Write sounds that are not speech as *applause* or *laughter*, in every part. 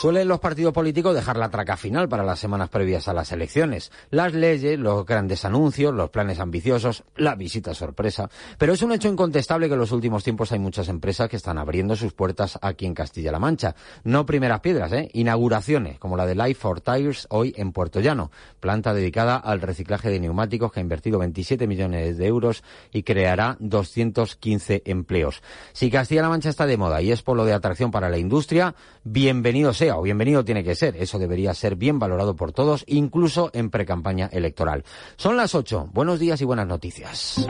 Suelen los partidos políticos dejar la traca final para las semanas previas a las elecciones. Las leyes, los grandes anuncios, los planes ambiciosos, la visita sorpresa. Pero es un hecho incontestable que en los últimos tiempos hay muchas empresas que están abriendo sus puertas aquí en Castilla-La Mancha. No primeras piedras, ¿eh? Inauguraciones, como la de Life for Tires hoy en Puerto Llano. Planta dedicada al reciclaje de neumáticos que ha invertido 27 millones de euros y creará 215 empleos. Si Castilla-La Mancha está de moda y es polo de atracción para la industria, bienvenido sea o bienvenido tiene que ser. Eso debería ser bien valorado por todos, incluso en precampaña electoral. Son las 8. Buenos días y buenas noticias.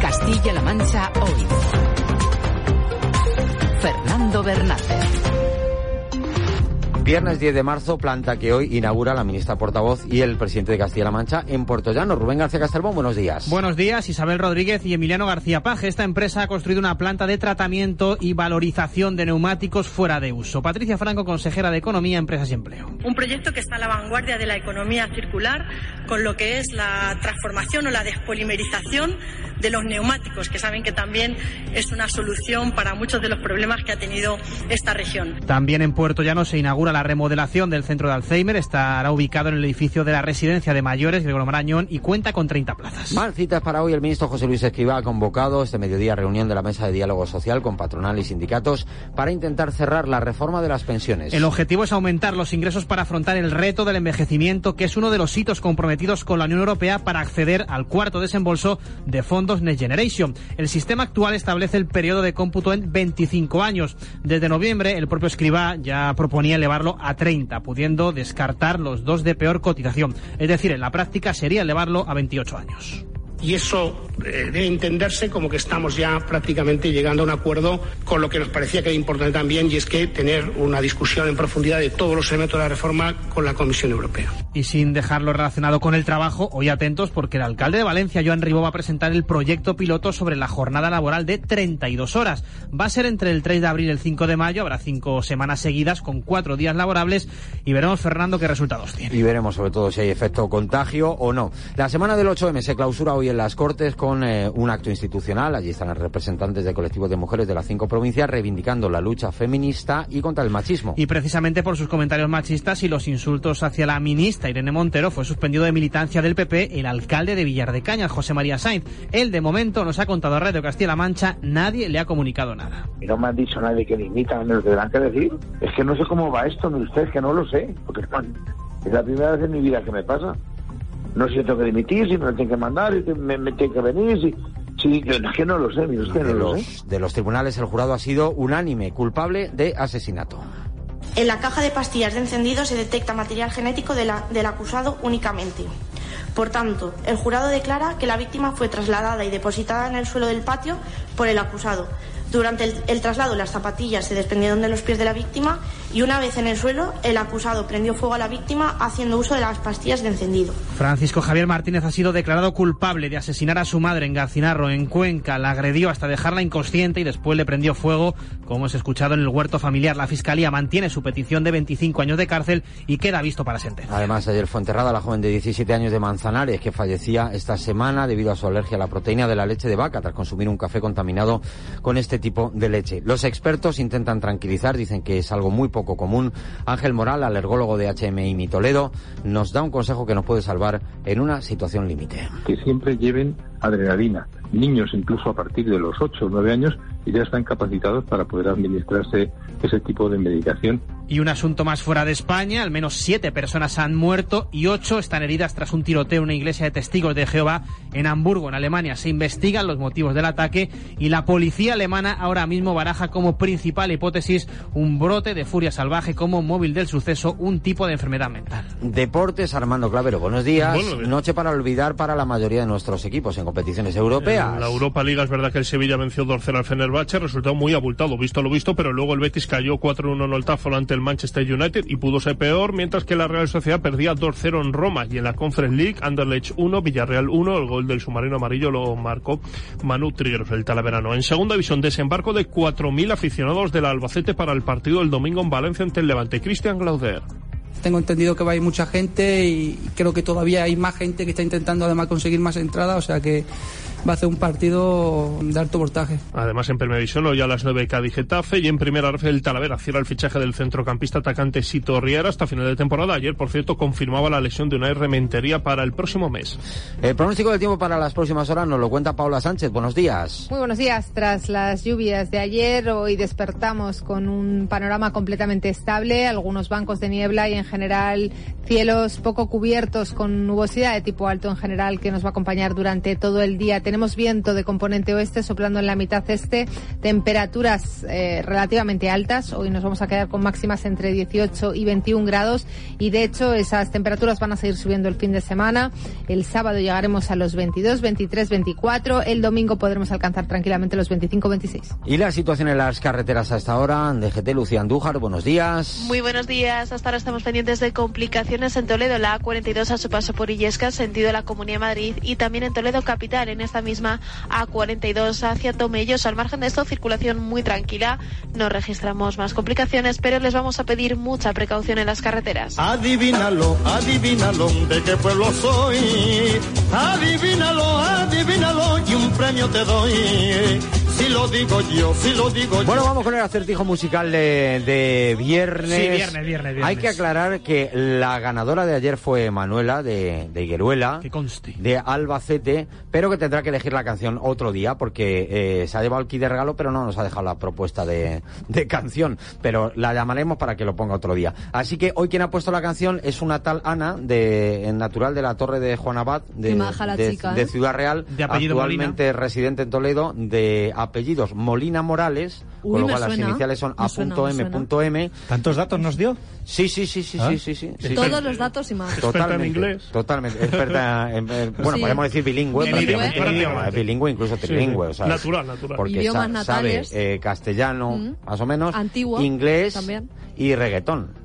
Castilla-La Mancha hoy. Fernando Bernández. Viernes 10 de marzo, planta que hoy inaugura la ministra portavoz y el presidente de Castilla-La Mancha en Puerto Llano. Rubén García Castelbón, buenos días. Buenos días, Isabel Rodríguez y Emiliano García Paje. Esta empresa ha construido una planta de tratamiento y valorización de neumáticos fuera de uso. Patricia Franco, consejera de Economía, Empresas y Empleo. Un proyecto que está a la vanguardia de la economía circular con lo que es la transformación o la despolimerización de los neumáticos, que saben que también es una solución para muchos de los problemas que ha tenido esta región. También en Puerto Llano se inaugura la remodelación del centro de Alzheimer. Estará ubicado en el edificio de la residencia de mayores Gregorio Marañón y cuenta con 30 plazas. Más citas para hoy. El ministro José Luis Escrivá ha convocado este mediodía reunión de la mesa de diálogo social con patronal y sindicatos para intentar cerrar la reforma de las pensiones. El objetivo es aumentar los ingresos para afrontar el reto del envejecimiento, que es uno de los hitos comprometidos con la Unión Europea para acceder al cuarto desembolso de fondos Next Generation. El sistema actual establece el periodo de cómputo en 25 años. Desde noviembre, el propio Escrivá ya proponía elevarlo a 30, pudiendo descartar los dos de peor cotización. Es decir, en la práctica sería elevarlo a 28 años y eso eh, debe entenderse como que estamos ya prácticamente llegando a un acuerdo con lo que nos parecía que era importante también y es que tener una discusión en profundidad de todos los elementos de la reforma con la Comisión Europea. Y sin dejarlo relacionado con el trabajo, hoy atentos porque el alcalde de Valencia, Joan Ribó, va a presentar el proyecto piloto sobre la jornada laboral de 32 horas. Va a ser entre el 3 de abril y el 5 de mayo, habrá cinco semanas seguidas con cuatro días laborables y veremos, Fernando, qué resultados tiene. Y veremos sobre todo si hay efecto contagio o no. La semana del 8M se clausura hoy en las Cortes con eh, un acto institucional. Allí están los representantes de colectivos de mujeres de las cinco provincias reivindicando la lucha feminista y contra el machismo. Y precisamente por sus comentarios machistas y los insultos hacia la ministra Irene Montero fue suspendido de militancia del PP el alcalde de Villar de Cañas, José María Sainz. Él de momento nos ha contado a Radio Castilla-La Mancha, nadie le ha comunicado nada. Y no me han dicho nadie que limita, me lo tendrán que decir. Es que no sé cómo va esto, ni ustedes que no lo sé, porque es la primera vez en mi vida que me pasa no sé si tengo que dimitir, si me lo tengo que mandar, si me, me tengo que venir, si... Sí, es que no lo sé, mire usted, no de, lo los, sé. de los tribunales el jurado ha sido unánime, culpable de asesinato. En la caja de pastillas de encendido se detecta material genético de la, del acusado únicamente. Por tanto, el jurado declara que la víctima fue trasladada y depositada en el suelo del patio por el acusado, durante el, el, traslado, las zapatillas se desprendieron de los pies de la víctima y una vez en el suelo, el acusado prendió fuego a la víctima haciendo uso de las pastillas de encendido. Francisco Javier Martínez ha sido declarado culpable de asesinar a su madre en Garcinarro, en Cuenca. La agredió hasta dejarla inconsciente y después le prendió fuego, como hemos escuchado en el huerto familiar. La fiscalía mantiene su petición de 25 años de cárcel y queda visto para sentencia. Además, ayer fue enterrada la joven de 17 años de Manzanares, que fallecía esta semana debido a su alergia a la proteína de la leche de vaca tras consumir un café contaminado con este tipo de leche. Los expertos intentan tranquilizar, dicen que es algo muy poco común. Ángel Moral, alergólogo de HMI Toledo, nos da un consejo que nos puede salvar en una situación límite. Que siempre lleven adrenalina. Niños incluso a partir de los 8 o 9 años y ya están capacitados para poder administrarse ese tipo de medicación. Y un asunto más fuera de España, al menos siete personas han muerto y ocho están heridas tras un tiroteo en una iglesia de testigos de Jehová en Hamburgo, en Alemania. Se investigan los motivos del ataque y la policía alemana ahora mismo baraja como principal hipótesis un brote de furia salvaje como móvil del suceso, un tipo de enfermedad mental. Deportes, Armando Clavero, buenos días. Buenos días. Noche para olvidar para la mayoría de nuestros equipos en competiciones europeas. En la Europa Liga es verdad que el Sevilla venció 2-0 al Fenerbahce, resultado muy abultado, visto lo visto, pero luego el Betis cayó 4-1 en Old Trafford ante el Manchester United y pudo ser peor, mientras que la Real Sociedad perdía 2-0 en Roma y en la Conference League, Anderlecht 1, Villarreal 1, el gol del submarino amarillo lo marcó Manu Trigueros, el talaverano. En segunda división, desembarco de 4.000 aficionados del Albacete para el partido del domingo en Valencia ante el Levante. Cristian Glauder. Tengo entendido que va a ir mucha gente y creo que todavía hay más gente que está intentando además conseguir más entradas, o sea que va a ser un partido de alto voltaje. Además, en Primera División, hoy a las 9 Cádiz Getafe y en Primera Rafael Talavera cierra el fichaje del centrocampista atacante Sito Riera hasta final de temporada. Ayer, por cierto, confirmaba la lesión de una Rementería para el próximo mes. El pronóstico del tiempo para las próximas horas nos lo cuenta Paula Sánchez. Buenos días. Muy buenos días. Tras las lluvias de ayer, hoy despertamos con un panorama completamente estable, algunos bancos de niebla y en general cielos poco cubiertos con nubosidad de tipo alto en general que nos va a acompañar durante todo el día. Tenemos viento de componente oeste soplando en la mitad este, temperaturas eh, relativamente altas. Hoy nos vamos a quedar con máximas entre 18 y 21 grados y de hecho esas temperaturas van a seguir subiendo el fin de semana. El sábado llegaremos a los 22, 23, 24. El domingo podremos alcanzar tranquilamente los 25, 26. ¿Y la situación en las carreteras hasta ahora? DGT Lucía Andújar, buenos días. Muy buenos días. Hasta ahora estamos pendientes de complicaciones en Toledo, la A42 a su paso por Illesca, sentido de la Comunidad de Madrid, y también en Toledo Capital, en esta misma A42 hacia Tomellos. Al margen de esto, circulación muy tranquila. No registramos más complicaciones, pero les vamos a pedir mucha precaución en las carreteras. Adivínalo, adivínalo, de qué pueblo soy. Adivínalo, adivínalo, y un premio te doy. Si lo digo yo, si lo digo yo. Bueno, vamos con el acertijo musical de, de viernes. Sí, viernes, viernes, viernes. Hay que aclarar que la ganadora de ayer fue Manuela de, de Higueruela. Que conste. De Albacete, pero que tendrá que elegir la canción otro día porque eh, se ha llevado el kit de regalo, pero no nos ha dejado la propuesta de, de canción. Pero la llamaremos para que lo ponga otro día. Así que hoy quien ha puesto la canción es una tal Ana, de, en natural de la Torre de Juan Abad, de, de- chica, de ¿eh? Ciudad Real, De apellido actualmente residente en Toledo, de apellidos Molina Morales, Uy, con lo cual las iniciales son. A.M.M. ¿Tantos datos nos dio? Sí, sí, sí, sí, ¿Ah? sí, sí, sí, sí. Todos los datos y más. Experta en Totalmente, inglés. Totalmente. Experta en, en- *laughs* bueno, Sí. podemos decir bilingüe, es bilingüe, incluso trilingüe. sí. o sea, Natural, natural. Porque Idiomas sa- natales. sabe eh, castellano, Mm. más o menos, Antiguo, inglés también. y reggaetón.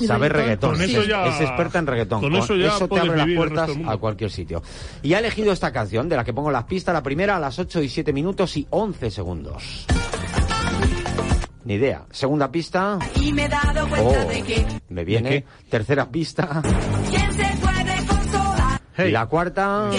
Y Sabe reggaetón. Con es, eso ya- es experta en reggaetón. con eso ya te abre las puertas a cualquier sitio. Y ha elegido esta canción, de la que pongo las pistas, la primera a las 8 y 7 minutos y 11 segundos. Ni idea. Segunda pista. Y me he dado cuenta Oh, de que me viene. Tercera pista. quién se puede Y la cuarta.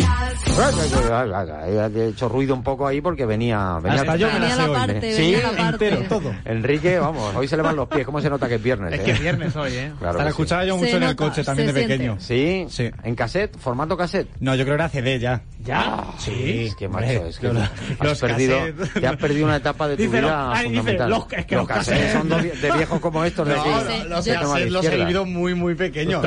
He hecho ruido un poco ahí porque venía. venía yo me la Sí. Entero, todo. Enrique, vamos, hoy se le van los pies. ¿Cómo se nota que es viernes? Es eh? que es viernes hoy, ¿eh? Claro Hasta la escuchaba yo mucho en el coche también de pequeño. ¿Sí? Sí. ¿En cassette? ¿Formato cassette? No, yo creo que era CD ya. ¿Ya? Sí. Es que, macho, es que los- has los perdido, te has perdido una etapa de tu vida los- ah, fundamental. los- que los cassettes son de, viejos como estos No, los cassettes los he vivido muy, muy pequeños.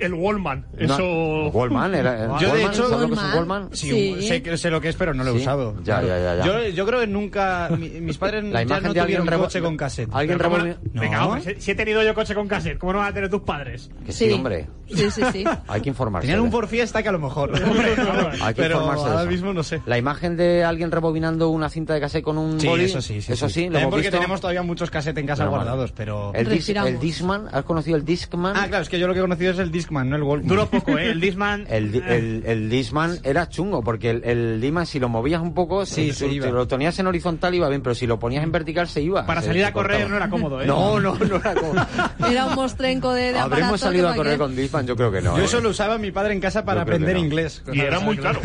El Wallman. Eso. Wallman era. Yo, de hecho, ¿sabes lo que es un Wallman. Wallman? Sí, Sí. Sé, sé lo que es, pero no lo he Sí. usado. Ya, ya, ya, ya. Yo, yo creo que nunca. mi- mis padres *laughs* La ya imagen no de alguien tuvieron coche con cassette. Alguien Pero ¿cómo rebobina- no? Venga, hombre, si, si he tenido yo coche con cassette, ¿cómo no van a tener tus padres? Que sí, Sí. hombre. Sí, sí, sí. *laughs* Hay que informarse. Tenían un por fiesta que a lo mejor. *laughs* Hay que pero informarse ahora mismo no sé. La imagen de alguien rebobinando una cinta de cassette con un Sí, boli, eso sí, sí. Eso sí, lo hemos porque visto. tenemos todavía muchos cassettes en casa guardados, pero. El, dis, Respiramos. el Discman, ¿has conocido el Discman? Ah, claro, es que yo lo que he conocido es el Discman, no el Walkman. Duró poco, ¿eh? El Disman... El, el, el Discman era chungo, porque el, el Discman, si lo movías un poco, Sí, si, se si iba. lo ponías en horizontal iba bien, pero si lo ponías en vertical se iba. Para se- salir a correr cortaba. no era cómodo, ¿eh? No, no, no era como... *laughs* Era un mostrenco de, de ¿Habremos aparato salido a correr con Discman? Yo creo que no. Yo ¿eh? eso lo usaba mi padre en casa para aprender no. inglés. Y era muy caro.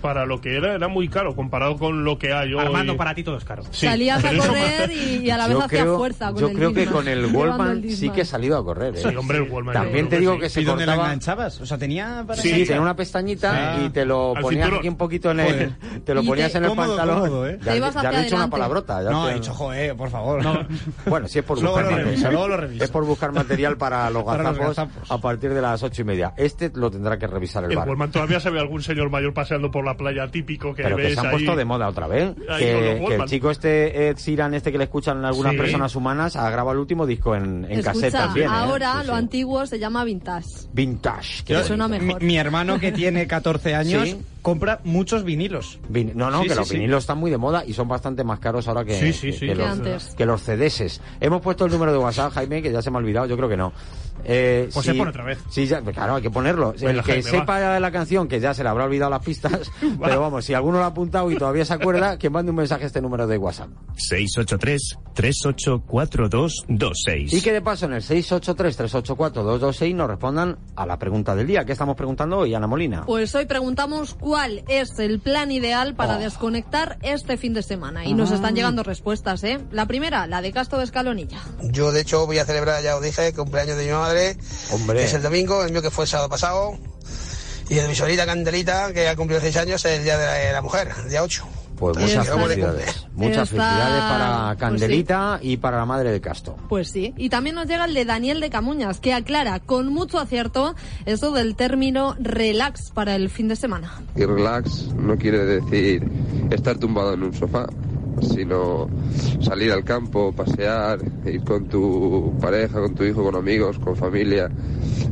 Para lo que era, era muy caro comparado con lo que hay hoy. Armando, para ti todo es caro. Sí, Salías a *laughs* correr y, y a la vez yo hacías creo, fuerza con yo el creo que con el Wallman sí que he salido a correr. ¿eh? Sí, hombre, el Wallman. También te digo que que sí. se ¿Y dónde cortaba... enganchabas? O sea, tenía para Sí, Sí, tenía una pestañita Sí. y te lo Al ponías cinturón. aquí un poquito en el, Joder. *laughs* te lo ponías te- en el Cómodo, pantalón. cómodo, ¿eh? Ya, Te ibas ya hacia he hecho una palabrota. ya No, te- he dicho, joder, por favor. *laughs* Bueno, si es por Luego buscar lo material. reviso, luego lo reviso. Es por buscar material para *laughs* los gazapos a partir de las ocho y media. Este lo tendrá que revisar el El bar. Todavía se ve algún señor mayor paseando por la playa típico que Pero que se han ahí. puesto de moda otra vez. Que, que el chico este, Ed Sheeran, este que le escuchan algunas Sí. personas humanas, ha grabado el último disco en, en cassette Escucha, también. ¿eh? ahora Sí, lo sí. antiguo se llama vintage. Vintage. Yo- Suena mejor. Mi, mi hermano que tiene 14 años Sí. Compra muchos vinilos. Vin- no, no, Sí, que sí, los sí. vinilos están muy de moda y son bastante más caros ahora que, Sí, sí, que- sí. que Que los, antes. que los CDs. Hemos puesto el número de WhatsApp, Jaime, que ya se me ha olvidado, yo creo que no. Eh, Pues se pone otra vez. Sí, ya, pues claro, hay que ponerlo. El que Jaime, sepa la canción, que ya se le habrá olvidado las pistas, *laughs* pero vamos, si alguno lo ha apuntado y todavía se acuerda, que mande un mensaje a este número de WhatsApp. 683-384226. Y que de paso en el 683-384-226 nos respondan a la pregunta del día. ¿Qué estamos preguntando hoy, Ana Molina? Pues hoy preguntamos ¿Cuál es el plan ideal para Oh. desconectar este fin de semana? Y nos Ah. están llegando respuestas, ¿eh? La primera, la de Casto de Escalonilla. Yo, de hecho, voy a celebrar, ya os dije, cumpleaños de mi madre. Hombre. que es el domingo, el mío que fue el sábado pasado. Y el de mi sobrita Candelita, que ha cumplido seis años, el día de la, de la mujer, el día 8. Pues muchas de felicidades. Muchas Está- felicidades para pues Candelita y para la madre de Casto. Pues sí. Y también nos llega el de Daniel de Camuñas, que aclara con mucho acierto eso del término relax para el fin de semana. Y relax no quiere decir estar tumbado en un sofá, sino salir al campo, pasear, ir con tu pareja, con tu hijo, con amigos, con familia,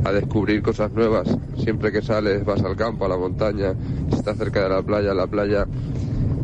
a descubrir cosas nuevas. Siempre que sales, vas al campo, a la montaña, si estás cerca de la playa, la playa,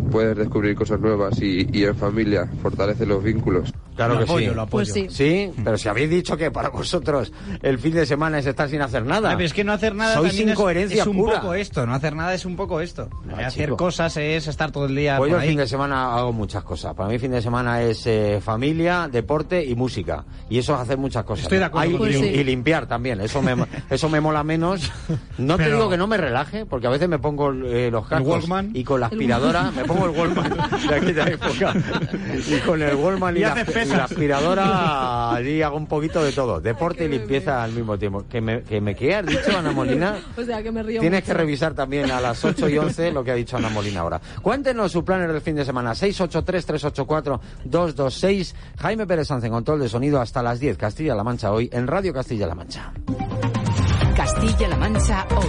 puedes descubrir cosas nuevas y, en familia, fortalece los vínculos. Claro Lo que apoyo, sí. lo apoyo. Pues sí. Sí, pero si habéis dicho que para vosotros el fin de semana es estar sin hacer nada. Ah, pero es que no hacer nada Sois es- incoherencia es, un pura. poco esto. No hacer nada es un poco esto. Ah, hacer chico. cosas es estar todo el día Pues yo por el ahí. fin de semana hago muchas cosas. Para mí fin de semana es eh, familia, deporte y música. Y eso es hacer muchas cosas. Estoy de acuerdo Ah, y, y- Pues sí. y limpiar también. Eso me, eso me mola menos. No te digo que no me relaje, porque a veces me pongo eh, los cascos Walkman. y con la aspiradora, me pongo el Wallman de aquí de la época. *laughs* Y con el Wallman y, Y la, pesas. la aspiradora allí hago un poquito de todo. Deporte y limpieza al mismo tiempo. ¿Que me, que me qué has dicho, Ana Molina? *laughs* O sea, que me río Tienes mucho. que revisar también a las 8 y 11 lo que ha dicho Ana Molina ahora. Cuéntenos su planner del fin de semana. 683-384-226. Jaime Pérez Sanz en control de sonido hasta las 10. Castilla-La Mancha hoy en Radio Castilla-La Mancha. Castilla-La Mancha hoy.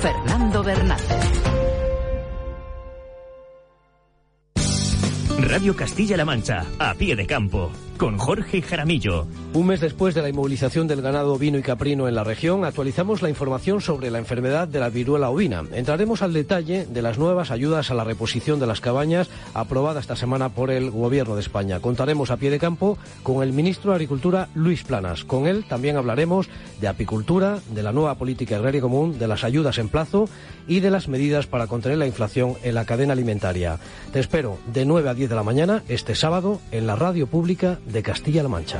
Fernando Bernal. Radio Castilla-La Mancha, a pie de campo, con Jorge Jaramillo. Un mes después de la inmovilización del ganado ovino y caprino en la región, actualizamos la información sobre la enfermedad de la viruela ovina. Entraremos al detalle de las nuevas ayudas a la reposición de las cabañas aprobada esta semana por el Gobierno de España. Contaremos a pie de campo con el ministro de Agricultura, Luis Planas. Con él también hablaremos de apicultura, de la nueva política agraria común, de las ayudas en plazo y de las medidas para contener la inflación en la cadena alimentaria. Te espero de 9 a 10 de la mañana este sábado en la radio pública de Castilla-La Mancha.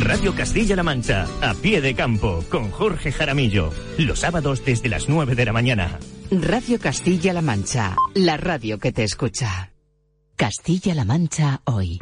Radio Castilla-La Mancha, a pie de campo, con Jorge Jaramillo. Los sábados desde las 9 de la mañana. Radio Castilla-La Mancha, la radio que te escucha. Castilla-La Mancha hoy.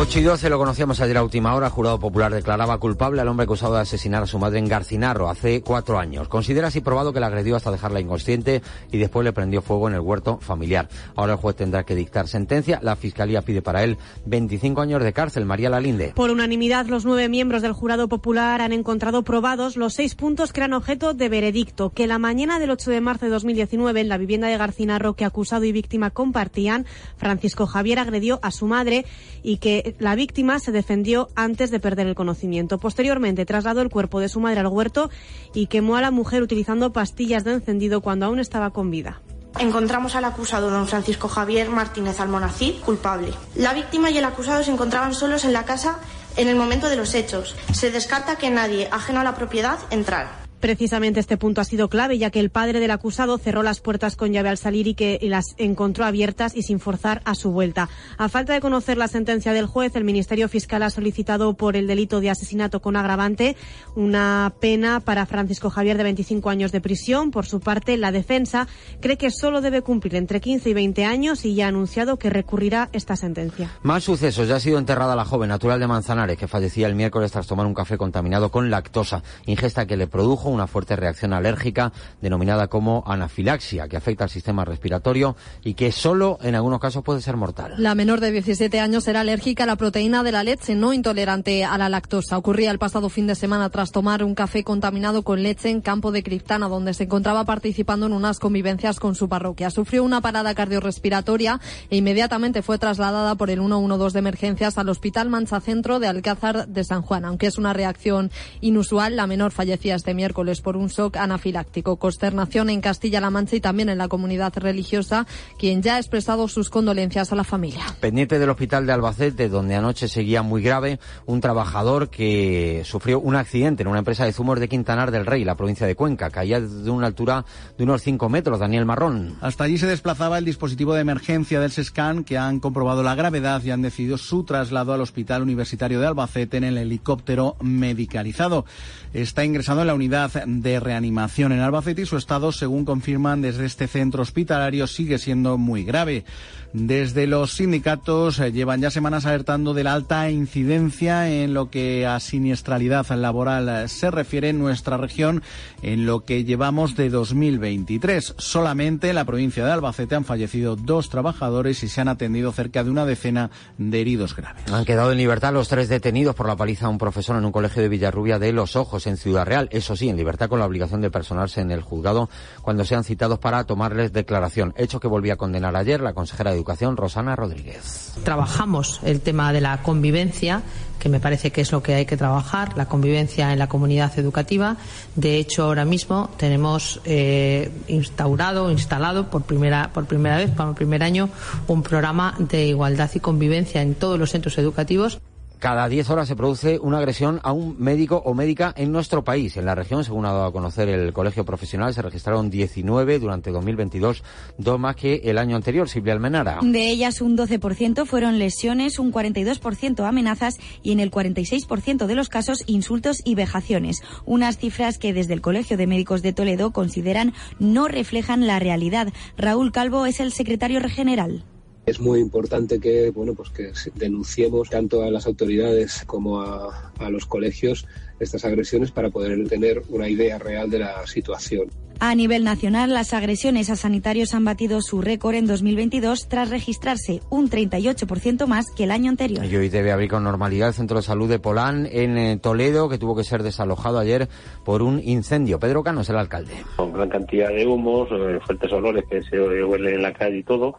8 y 12 lo conocíamos ayer a última hora. Jurado popular declaraba culpable al hombre acusado de asesinar a su madre en Garcinarro hace cuatro años. Considera así probado que la agredió hasta dejarla inconsciente y después le prendió fuego en el huerto familiar. Ahora el juez tendrá que dictar sentencia. La fiscalía pide para él 25 años de cárcel. María Lalinde. Por unanimidad, los nueve miembros del jurado popular han encontrado probados los seis puntos que eran objeto de veredicto, que la mañana del 8 de marzo de 2019, en la vivienda de Garcinarro que acusado y víctima compartían, Francisco Javier agredió a su madre y que la víctima se defendió antes de perder el conocimiento. Posteriormente, trasladó el cuerpo de su madre al huerto y quemó a la mujer utilizando pastillas de encendido cuando aún estaba con vida. Encontramos al acusado don Francisco Javier Martínez Almonacid culpable. La víctima y el acusado se encontraban solos en la casa en el momento de los hechos. Se descarta que nadie ajeno a la propiedad entrara. Precisamente este punto ha sido clave, ya que el padre del acusado cerró las puertas con llave al salir y que las encontró abiertas y sin forzar a su vuelta. A falta de conocer la sentencia del juez, el Ministerio Fiscal ha solicitado por el delito de asesinato con agravante una pena para Francisco Javier de 25 años de prisión. Por su parte, la defensa cree que solo debe cumplir entre 15 y 20 años y ya ha anunciado que recurrirá esta sentencia. Más sucesos. Ya ha sido enterrada la joven natural de Manzanares que fallecía el miércoles tras tomar un café contaminado con lactosa, ingesta que le produjo una fuerte reacción alérgica denominada como anafilaxia, que afecta al sistema respiratorio y que solo en algunos casos puede ser mortal. La menor de 17 años era alérgica a la proteína de la leche, no intolerante a la lactosa. Ocurría el pasado fin de semana tras tomar un café contaminado con leche en Campo de Criptana, donde se encontraba participando en unas convivencias con su parroquia. Sufrió una parada cardiorrespiratoria e inmediatamente fue trasladada por el 112 de emergencias al Hospital Mancha Centro de Alcázar de San Juan. Aunque es una reacción inusual, la menor fallecía este miércoles miércoles por un shock anafiláctico. Consternación en Castilla-La Mancha y también en la comunidad religiosa, quien ya ha expresado sus condolencias a la familia. Pendiente del hospital de Albacete, donde anoche seguía muy grave un trabajador que sufrió un accidente en una empresa de zumos de Quintanar del Rey, la provincia de Cuenca. Caía de una altura de unos 5 metros. Daniel Marrón. Hasta allí se desplazaba el dispositivo de emergencia del SESCAN que han comprobado la gravedad y han decidido su traslado al Hospital Universitario de Albacete en el helicóptero medicalizado. Está ingresado en la unidad de reanimación en Albacete y su estado, según confirman desde este centro hospitalario, sigue siendo muy grave. Desde los sindicatos eh, llevan ya semanas alertando de la alta incidencia en lo que a siniestralidad laboral eh, se refiere en nuestra región en lo que llevamos de 2023. Solamente en la provincia de Albacete han fallecido dos trabajadores y se han atendido cerca de una decena de heridos graves. Han quedado en libertad los tres detenidos por la paliza a un profesor en un colegio de Villarrubia de Los Ojos, en Ciudad Real. Eso sí, en libertad con la obligación de personarse en el juzgado cuando sean citados para tomarles declaración. Hecho que volvía a condenar ayer la consejera de Educación, Rosana Rodríguez. Trabajamos el tema de la convivencia que me parece que es lo que hay que trabajar, la convivencia en la comunidad educativa. De hecho, ahora mismo tenemos eh, instaurado, instalado por primera, por primera vez, para el primer año, un programa de igualdad y convivencia en todos los centros educativos. Cada 10 horas se produce una agresión a un médico o médica en nuestro país. En la región, según ha dado a conocer el Colegio Profesional, se registraron 19 durante 2022, dos más que el año anterior. Silvia Almenara. De ellas, un 12% fueron lesiones, un 42% amenazas y en el 46% de los casos insultos y vejaciones. Unas cifras que desde el Colegio de Médicos de Toledo consideran no reflejan la realidad. Raúl Calvo es el secretario general. Es muy importante que, bueno, pues que denunciemos tanto a las autoridades como a, a los colegios estas agresiones para poder tener una idea real de la situación. A nivel nacional, las agresiones a sanitarios han batido su récord en 2022 tras registrarse un 38% más que el año anterior. Y hoy debe abrir con normalidad el Centro de Salud de Polán en eh, Toledo, que tuvo que ser desalojado ayer por un incendio. Pedro Cano es el alcalde. Con gran cantidad de humos, eh, fuertes olores que se huelen en la calle y todo.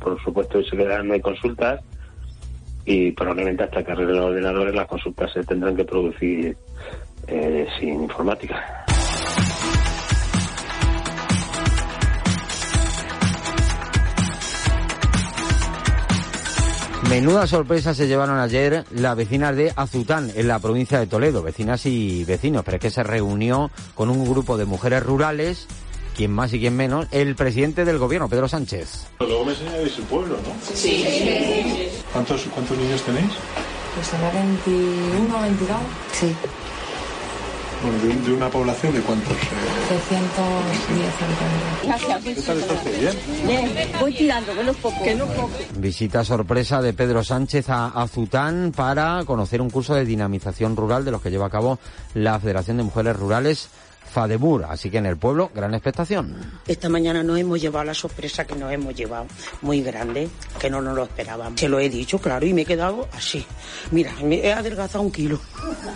Por supuesto, se quedan, no hay consultas y probablemente hasta que arreglen los ordenadores las consultas se tendrán que producir eh, sin informática. Menuda sorpresa se llevaron ayer las vecinas de Azután, en la provincia de Toledo, vecinas y vecinos, pero es que se reunió con un grupo de mujeres rurales, quien más y quien menos, el presidente del gobierno, Pedro Sánchez. Luego me enseñáis el pueblo, ¿no? Sí. ¿Cuántos, cuántos niños tenéis? Pues será 21, 22. Sí. Bueno, de, de una población de cuántos? Eh, 310 habitantes. ¿Qué tal está usted? ¿Bien? Bien, voy tirando, que no poco. Que no es poco. Visita sorpresa de Pedro Sánchez a Azután para conocer un curso de dinamización rural de los que lleva a cabo la Federación de Mujeres Rurales Fademur. Así que en el pueblo, gran expectación. Esta mañana nos hemos llevado la sorpresa que nos hemos llevado, muy grande, que no nos lo esperábamos. Se lo he dicho, claro, y me he quedado así. Mira, me he adelgazado un kilo.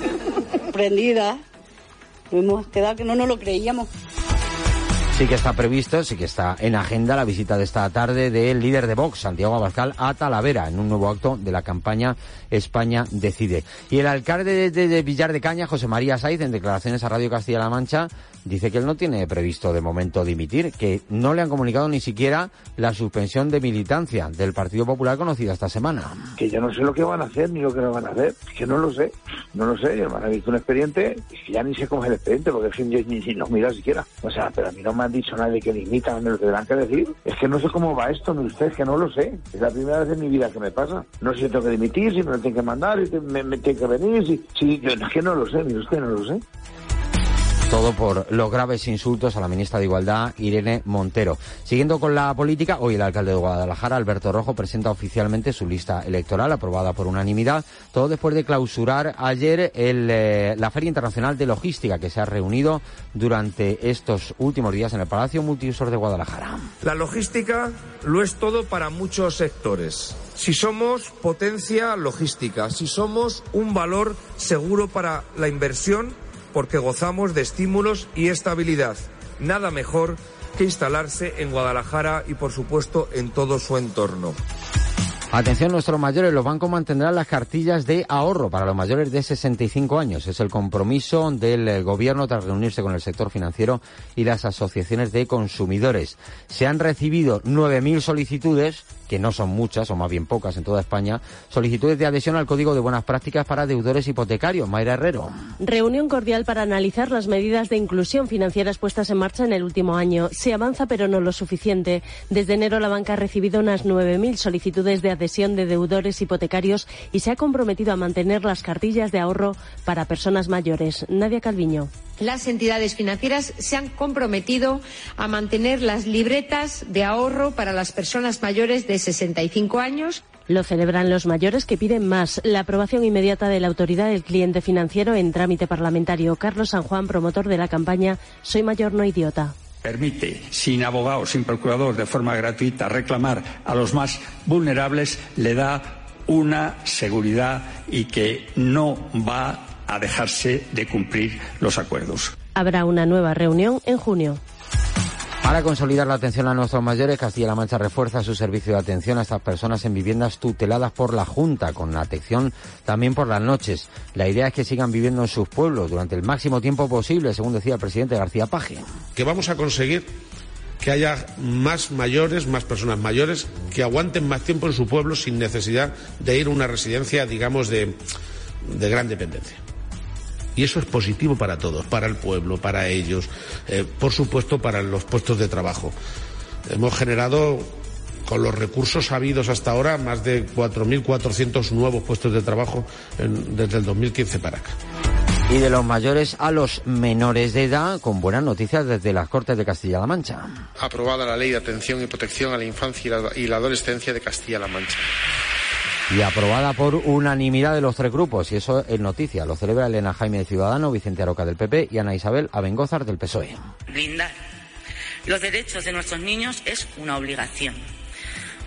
*laughs* Prendida. Hemos quedado que no nos lo creíamos. Sí que está previsto, sí que está en agenda la visita de esta tarde del líder de Vox, Santiago Abascal, a Talavera, en un nuevo acto de la campaña España Decide. Y el alcalde de, de- de Villar de Caña, José María Saiz, en declaraciones a Radio Castilla-La Mancha, dice que él no tiene previsto de momento dimitir, que no le han comunicado ni siquiera la suspensión de militancia del Partido Popular conocida esta semana. Que yo no sé lo que van a hacer ni lo que no van a hacer. Que no lo sé. No lo sé. Me han visto un expediente ya ni sé cómo es el expediente porque en fin, yo ni, ni lo miro siquiera. O sea, pero a mí no me han dicho nadie que limitan, me lo tendrán que decir. Es que no sé cómo va esto, ni ustedes, que no lo sé. Es la primera vez en mi vida que me pasa. No sé si tengo que dimitir, si me lo tienen que mandar, si te- me, me tienen que venir, si, si yo es que no lo sé, ni usted no lo sé. Todo por los graves insultos a la ministra de Igualdad, Irene Montero. Siguiendo con la política, hoy el alcalde de Guadalajara, Alberto Rojo, presenta oficialmente su lista electoral aprobada por unanimidad, todo después de clausurar ayer eh, la Feria Internacional de Logística que se ha reunido durante estos últimos días en el Palacio Multiusos de Guadalajara. La logística lo es todo para muchos sectores. Si somos potencia logística, si somos un valor seguro para la inversión, porque gozamos de estímulos y estabilidad. Nada mejor que instalarse en Guadalajara y, por supuesto, en todo su entorno. Atención, nuestros mayores, los bancos mantendrán las cartillas de ahorro para los mayores de 65 años. Es el compromiso del eh, gobierno tras reunirse con el sector financiero y las asociaciones de consumidores. Se han recibido 9.000 solicitudes que no son muchas, o más bien pocas en toda España, solicitudes de adhesión al Código de Buenas Prácticas para deudores hipotecarios. Mayra Herrero. Reunión cordial para analizar las medidas de inclusión financiera puestas en marcha en el último año. Se avanza, pero no lo suficiente. Desde enero la banca ha recibido unas 9.000 solicitudes de adhesión de deudores hipotecarios y se ha comprometido a mantener las cartillas de ahorro para personas mayores. Nadia Calviño las entidades financieras se han comprometido a mantener las libretas de ahorro para las personas mayores de 65 años. Lo celebran los mayores que piden más. La aprobación inmediata de la autoridad del cliente financiero en trámite parlamentario. Carlos San Juan, promotor de la campaña Soy mayor no idiota permite, sin abogado, sin procurador, de forma gratuita, reclamar a los más vulnerables, le da una seguridad y que no va a dejarse de cumplir los acuerdos. Habrá una nueva reunión en junio. Para consolidar la atención a nuestros mayores, Castilla-La Mancha refuerza su servicio de atención a estas personas en viviendas tuteladas por la Junta, con atención también por las noches. La idea es que sigan viviendo en sus pueblos durante el máximo tiempo posible, según decía el presidente García Paje. Que vamos a conseguir que haya más mayores, más personas mayores, que aguanten más tiempo en su pueblo sin necesidad de ir a una residencia, digamos, de, de gran dependencia. Y eso es positivo para todos, para el pueblo, para ellos, eh, por supuesto para los puestos de trabajo. Hemos generado, con los recursos habidos hasta ahora, más de 4.400 nuevos puestos de trabajo desde el 2015 para acá. Y de los mayores a los menores de edad, con buenas noticias desde las Cortes de Castilla-La Mancha. Aprobada la Ley de Atención y Protección a la Infancia y la Adolescencia de Castilla-La Mancha y aprobada por unanimidad de los tres grupos. Y eso es noticia. Lo celebra Elena Jaime de Ciudadano, Vicente Aroca del PP y Ana Isabel Abengózar del PSOE. Blindar los derechos de nuestros niños es una obligación.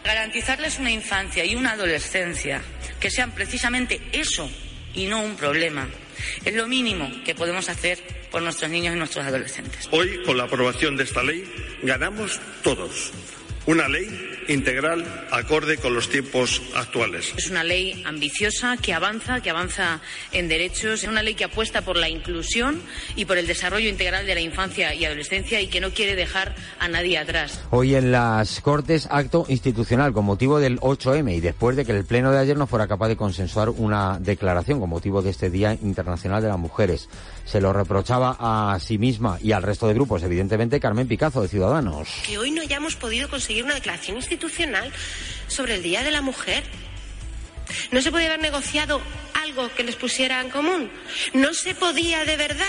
Garantizarles una infancia y una adolescencia que sean precisamente eso y no un problema. Es lo mínimo que podemos hacer por nuestros niños y nuestros adolescentes. Hoy, con la aprobación de esta ley, ganamos todos una ley integral acorde con los tiempos actuales. Es una ley ambiciosa que avanza, que avanza en derechos, es una ley que apuesta por la inclusión y por el desarrollo integral de la infancia y adolescencia y que no quiere dejar a nadie atrás. Hoy en las Cortes acto institucional con motivo del 8M y después de que el Pleno de ayer no fuera capaz de consensuar una declaración con motivo de este Día Internacional de las Mujeres. Se lo reprochaba a sí misma y al resto de grupos, evidentemente, Carmen Picazo de Ciudadanos. Que hoy no hayamos podido conseguir una declaración institucional sobre el Día de la Mujer. ¿No se podía haber negociado algo que les pusiera en común? ¿No se podía de verdad?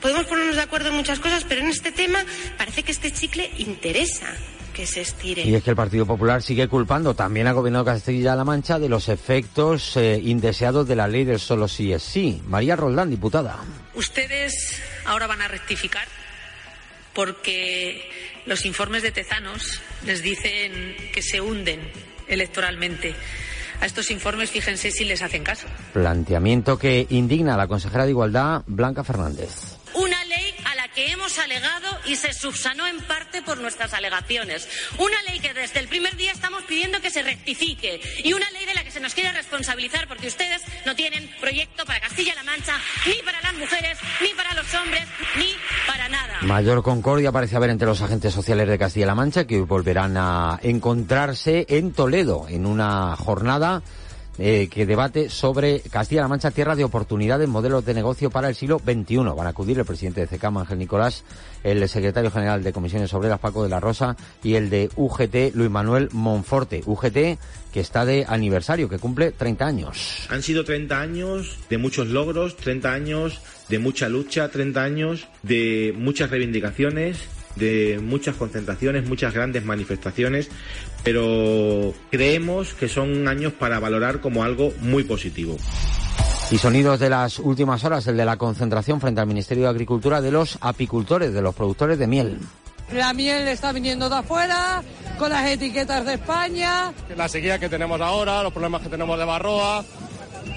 Podemos ponernos de acuerdo en muchas cosas, pero en este tema parece que este chicle interesa que se estire. Y es que el Partido Popular sigue culpando también al gobierno de Castilla-La Mancha de los efectos eh, indeseados de la ley del solo sí es sí. María Roldán, diputada. Ustedes ahora van a rectificar porque los informes de Tezanos les dicen que se hunden electoralmente. A estos informes fíjense si les hacen caso. Planteamiento que indigna a la consejera de Igualdad, Blanca Fernández. Que hemos alegado y se subsanó en parte por nuestras alegaciones. Una ley que desde el primer día estamos pidiendo que se rectifique y una ley de la que se nos quiere responsabilizar porque ustedes no tienen proyecto para Castilla-La Mancha, ni para las mujeres, ni para los hombres, ni para nada. Mayor concordia parece haber entre los agentes sociales de Castilla-La Mancha que volverán a encontrarse en Toledo en una jornada eh, que debate sobre Castilla-La Mancha, tierra de oportunidades, modelos de negocio para el siglo XXI. Van a acudir el presidente de CECAM, Ángel Nicolás, el secretario general de Comisiones Obreras, Paco de la Rosa, y el de UGT, Luis Manuel Monforte. UGT que está de aniversario, que cumple 30 años. Han sido 30 años de muchos logros, 30 años de mucha lucha, 30 años de muchas reivindicaciones, de muchas concentraciones, muchas grandes manifestaciones, pero creemos que son años para valorar como algo muy positivo. Y sonidos de las últimas horas, el de la concentración frente al Ministerio de Agricultura de los apicultores, de los productores de miel. La miel está viniendo de afuera, con las etiquetas de España. La sequía que tenemos ahora, los problemas que tenemos de barroa,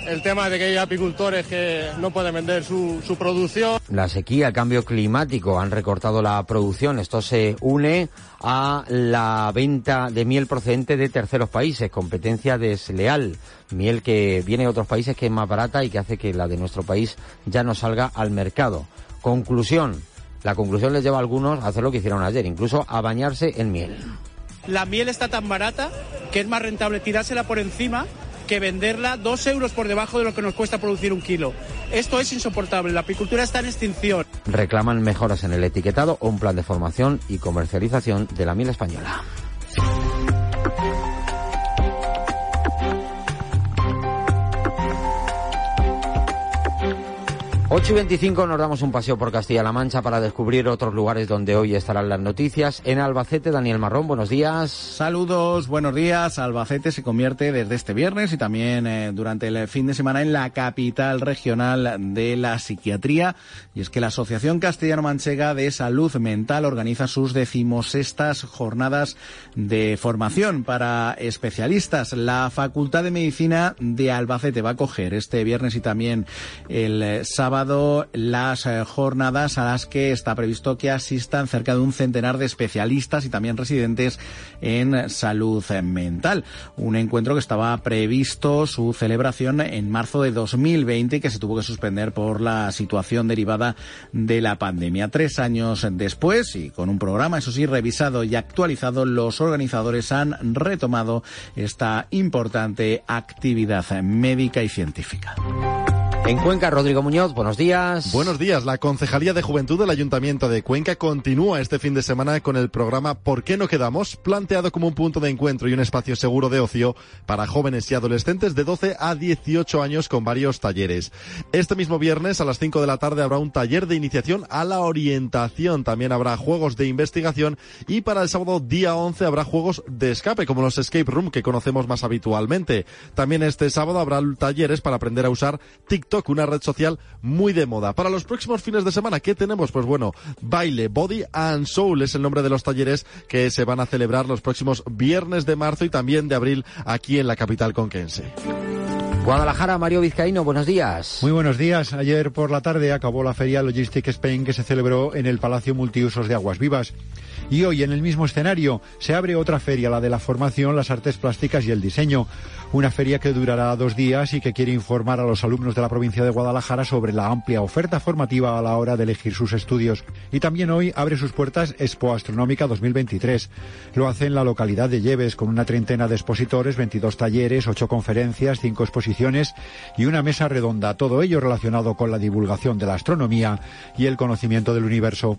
el tema de que hay apicultores que no pueden vender su, su producción. La sequía, el cambio climático han recortado la producción. Esto se une a la venta de miel procedente de terceros países, competencia desleal. Miel que viene de otros países que es más barata y que hace que la de nuestro país ya no salga al mercado. Conclusión. La conclusión les lleva a algunos a hacer lo que hicieron ayer, incluso a bañarse en miel. La miel está tan barata que es más rentable tirársela por encima que venderla dos euros por debajo de lo que nos cuesta producir un kilo. Esto es insoportable. La apicultura está en extinción. Reclaman mejoras en el etiquetado o un plan de formación y comercialización de la miel española. 8 y 25 nos damos un paseo por Castilla-La Mancha para descubrir otros lugares donde hoy estarán las noticias. En Albacete, Daniel Marrón, buenos días. Saludos, buenos días. Albacete se convierte desde este viernes y también eh, durante el fin de semana en la capital regional de la psiquiatría. Y es que la Asociación Castellano-Manchega de Salud Mental organiza sus decimosextas jornadas de formación para especialistas. La Facultad de Medicina de Albacete va a coger este viernes y también el eh, las eh, jornadas a las que está previsto que asistan cerca de un centenar de especialistas y también residentes en salud mental. Un encuentro que estaba previsto su celebración en marzo de 2020 y que se tuvo que suspender por la situación derivada de la pandemia. Tres años después y con un programa, eso sí, revisado y actualizado, los organizadores han retomado esta importante actividad médica y científica. En Cuenca, Rodrigo Muñoz, buenos días. Buenos días. La Concejalía de Juventud del Ayuntamiento de Cuenca continúa este fin de semana con el programa ¿Por qué no quedamos? planteado como un punto de encuentro y un espacio seguro de ocio para jóvenes y adolescentes de 12 a 18 años con varios talleres. Este mismo viernes a las 5 de la tarde habrá un taller de iniciación a la orientación. También habrá juegos de investigación y para el sábado día 11 habrá juegos de escape como los escape room que conocemos más habitualmente. También este sábado habrá talleres para aprender a usar TikTok una red social muy de moda. Para los próximos fines de semana, ¿qué tenemos? Pues bueno, Baile, Body and Soul es el nombre de los talleres que se van a celebrar los próximos viernes de marzo y también de abril aquí en la capital conquense. Guadalajara, Mario Vizcaíno, buenos días. Muy buenos días. Ayer por la tarde acabó la feria Logistic Spain que se celebró en el Palacio Multiusos de Aguas Vivas. Y hoy, en el mismo escenario, se abre otra feria, la de la formación, las artes plásticas y el diseño. Una feria que durará dos días y que quiere informar a los alumnos de la provincia de Guadalajara sobre la amplia oferta formativa a la hora de elegir sus estudios. Y también hoy abre sus puertas Expo Astronómica 2023. Lo hace en la localidad de Lleves, con una treintena de expositores, 22 talleres, 8 conferencias, 5 exposiciones y una mesa redonda. Todo ello relacionado con la divulgación de la astronomía y el conocimiento del universo.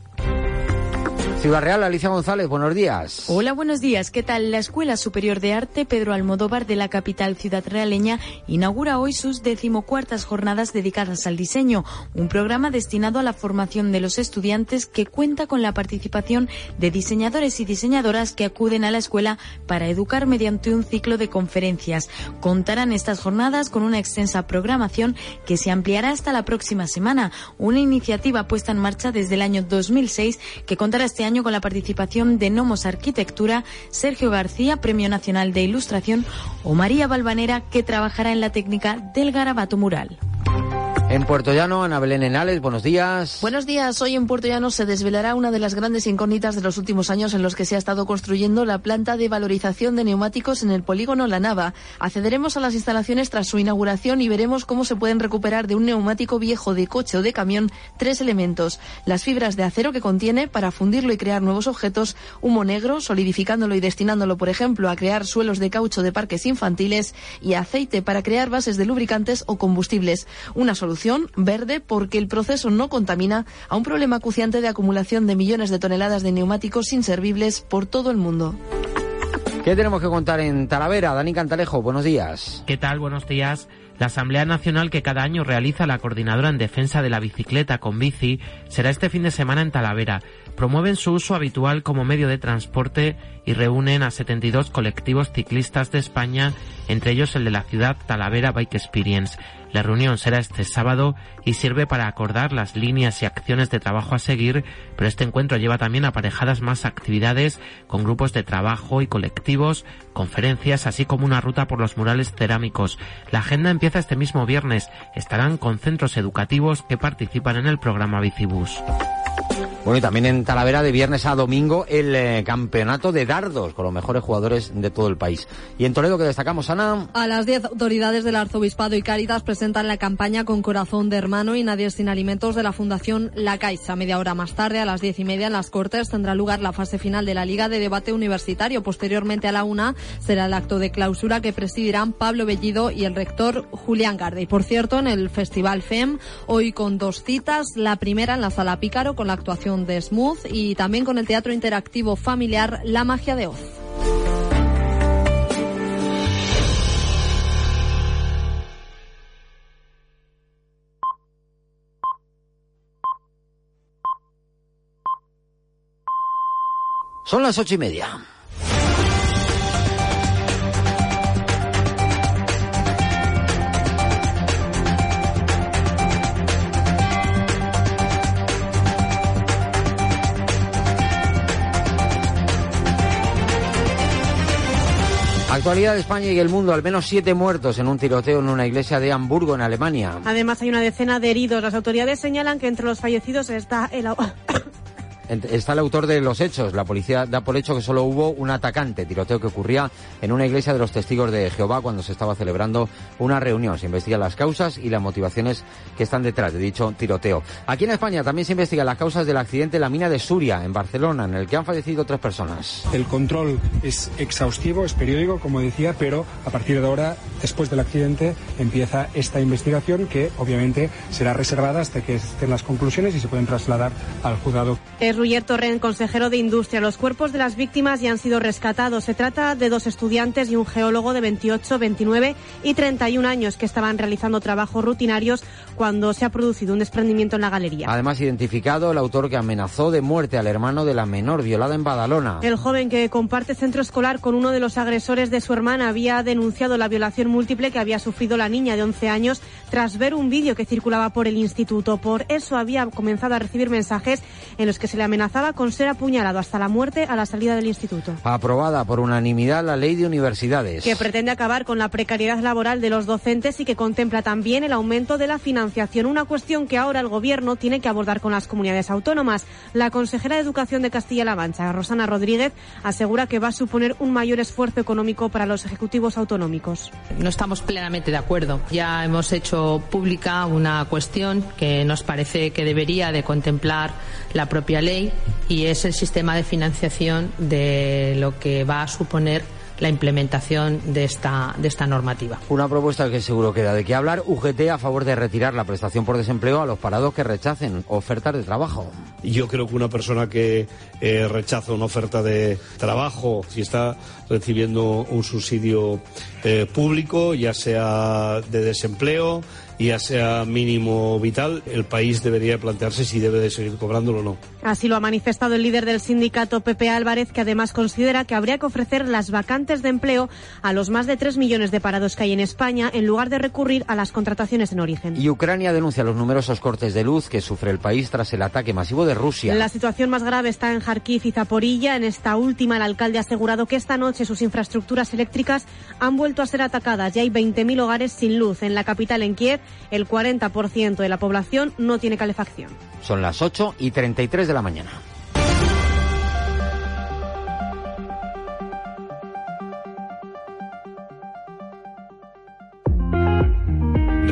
Ciudad Real, Alicia González, buenos días. Hola, buenos días. ¿Qué tal? La Escuela Superior de Arte Pedro Almodóvar de la capital ciudad realeña inaugura hoy sus decimocuartas jornadas dedicadas al diseño, un programa destinado a la formación de los estudiantes que cuenta con la participación de diseñadores y diseñadoras que acuden a la escuela para educar mediante un ciclo de conferencias. Contarán estas jornadas con una extensa programación que se ampliará hasta la próxima semana, una iniciativa puesta en marcha desde el año 2006 que contará este año con la participación de Nomos Arquitectura, Sergio García, Premio Nacional de Ilustración, o María Balvanera, que trabajará en la técnica del garabato mural. En Puerto Llano, Ana Belén Enales, buenos días. Buenos días. Hoy en Puerto Llano se desvelará una de las grandes incógnitas de los últimos años en los que se ha estado construyendo la planta de valorización de neumáticos en el polígono La Nava. Accederemos a las instalaciones tras su inauguración y veremos cómo se pueden recuperar de un neumático viejo de coche o de camión tres elementos. Las fibras de acero que contiene para fundirlo y crear nuevos objetos, humo negro, solidificándolo y destinándolo, por ejemplo, a crear suelos de caucho de parques infantiles y aceite para crear bases de lubricantes o combustibles. Una solución verde porque el proceso no contamina a un problema acuciante de acumulación de millones de toneladas de neumáticos inservibles por todo el mundo. ¿Qué tenemos que contar en Talavera? Dani Cantalejo, buenos días. ¿Qué tal? Buenos días. La Asamblea Nacional que cada año realiza la Coordinadora en Defensa de la Bicicleta con Bici será este fin de semana en Talavera. Promueven su uso habitual como medio de transporte y reúnen a 72 colectivos ciclistas de España, entre ellos el de la ciudad Talavera Bike Experience. La reunión será este sábado y sirve para acordar las líneas y acciones de trabajo a seguir, pero este encuentro lleva también aparejadas más actividades con grupos de trabajo y colectivos, conferencias, así como una ruta por los murales cerámicos. La agenda empieza este mismo viernes. Estarán con centros educativos que participan en el programa Bicibus. Bueno, y también en Talavera de viernes a domingo el eh, campeonato de dardos con los mejores jugadores de todo el país. Y en Toledo que destacamos, Ana. A las 10 autoridades del Arzobispado y Cáritas presentan la campaña con corazón de hermano y nadie sin alimentos de la Fundación La Caixa. Media hora más tarde, a las diez y media en las Cortes, tendrá lugar la fase final de la Liga de Debate Universitario. Posteriormente a la una será el acto de clausura que presidirán Pablo Bellido y el rector Julián Garde. Y por cierto, en el Festival FEM, hoy con dos citas. La primera en la Sala Pícaro con la actuación de Smooth y también con el teatro interactivo familiar La Magia de Oz. Son las ocho y media. Actualidad de España y el mundo, al menos siete muertos en un tiroteo en una iglesia de Hamburgo, en Alemania. Además, hay una decena de heridos. Las autoridades señalan que entre los fallecidos está el, está el autor de los hechos. La policía da por hecho que solo hubo un atacante, tiroteo que ocurría en una iglesia de los testigos de Jehová cuando se estaba celebrando una reunión. Se investigan las causas y las motivaciones que están detrás de dicho tiroteo. Aquí en España también se investigan las causas del accidente en la mina de Suria, en Barcelona, en el que han fallecido tres personas. El control es exhaustivo, es periódico, como decía, pero a partir de ahora, después del accidente, empieza esta investigación que obviamente será reservada hasta que estén las conclusiones y se pueden trasladar al juzgado. Ruyer Torren, consejero de Industria. Los cuerpos de las víctimas ya han sido rescatados. Se trata de dos estudiantes y un geólogo de 28, 29 y 31 años que estaban realizando trabajos rutinarios cuando se ha producido un desprendimiento en la galería. Además, identificado el autor que amenazó de muerte al hermano de la menor violada en Badalona. El joven que comparte centro escolar con uno de los agresores de su hermana había denunciado la violación múltiple que había sufrido la niña de 11 años tras ver un vídeo que circulaba por el instituto. Por eso había comenzado a recibir mensajes en los que se le amenazaba con ser apuñalado hasta la muerte a la salida del instituto. Aprobada por unanimidad la ley de universidades. Que pretende acabar con la precariedad laboral de los docentes y que contempla también el aumento de la financiación, una cuestión que ahora el Gobierno tiene que abordar con las comunidades autónomas. La consejera de Educación de Castilla-La Mancha, Rosana Rodríguez, asegura que va a suponer un mayor esfuerzo económico para los ejecutivos autonómicos. No estamos plenamente de acuerdo. Ya hemos hecho pública una cuestión que nos parece que debería de contemplar la propia ley y es el sistema de financiación de lo que va a suponer la implementación de esta, de esta normativa. Una propuesta que seguro queda de qué hablar. UGT a favor de retirar la prestación por desempleo a los parados que rechacen ofertas de trabajo. Yo creo que una persona que eh, rechaza una oferta de trabajo, si está recibiendo un subsidio eh, público, ya sea de desempleo, ya sea mínimo vital, el país debería plantearse si debe de seguir cobrándolo o no. Así lo ha manifestado el líder del sindicato Pepe Álvarez, que además considera que habría que ofrecer las vacantes de empleo a los más de 3 millones de parados que hay en España, en lugar de recurrir a las contrataciones en origen. Y Ucrania denuncia los numerosos cortes de luz que sufre el país tras el ataque masivo de Rusia. La situación más grave está en Kharkiv y Zaporilla. En esta última, el alcalde ha asegurado que esta noche sus infraestructuras eléctricas han vuelto a ser atacadas y hay 20.000 hogares sin luz. En la capital, en Kiev, el 40% de la población no tiene calefacción. Son las 8 y 33 de la mañana.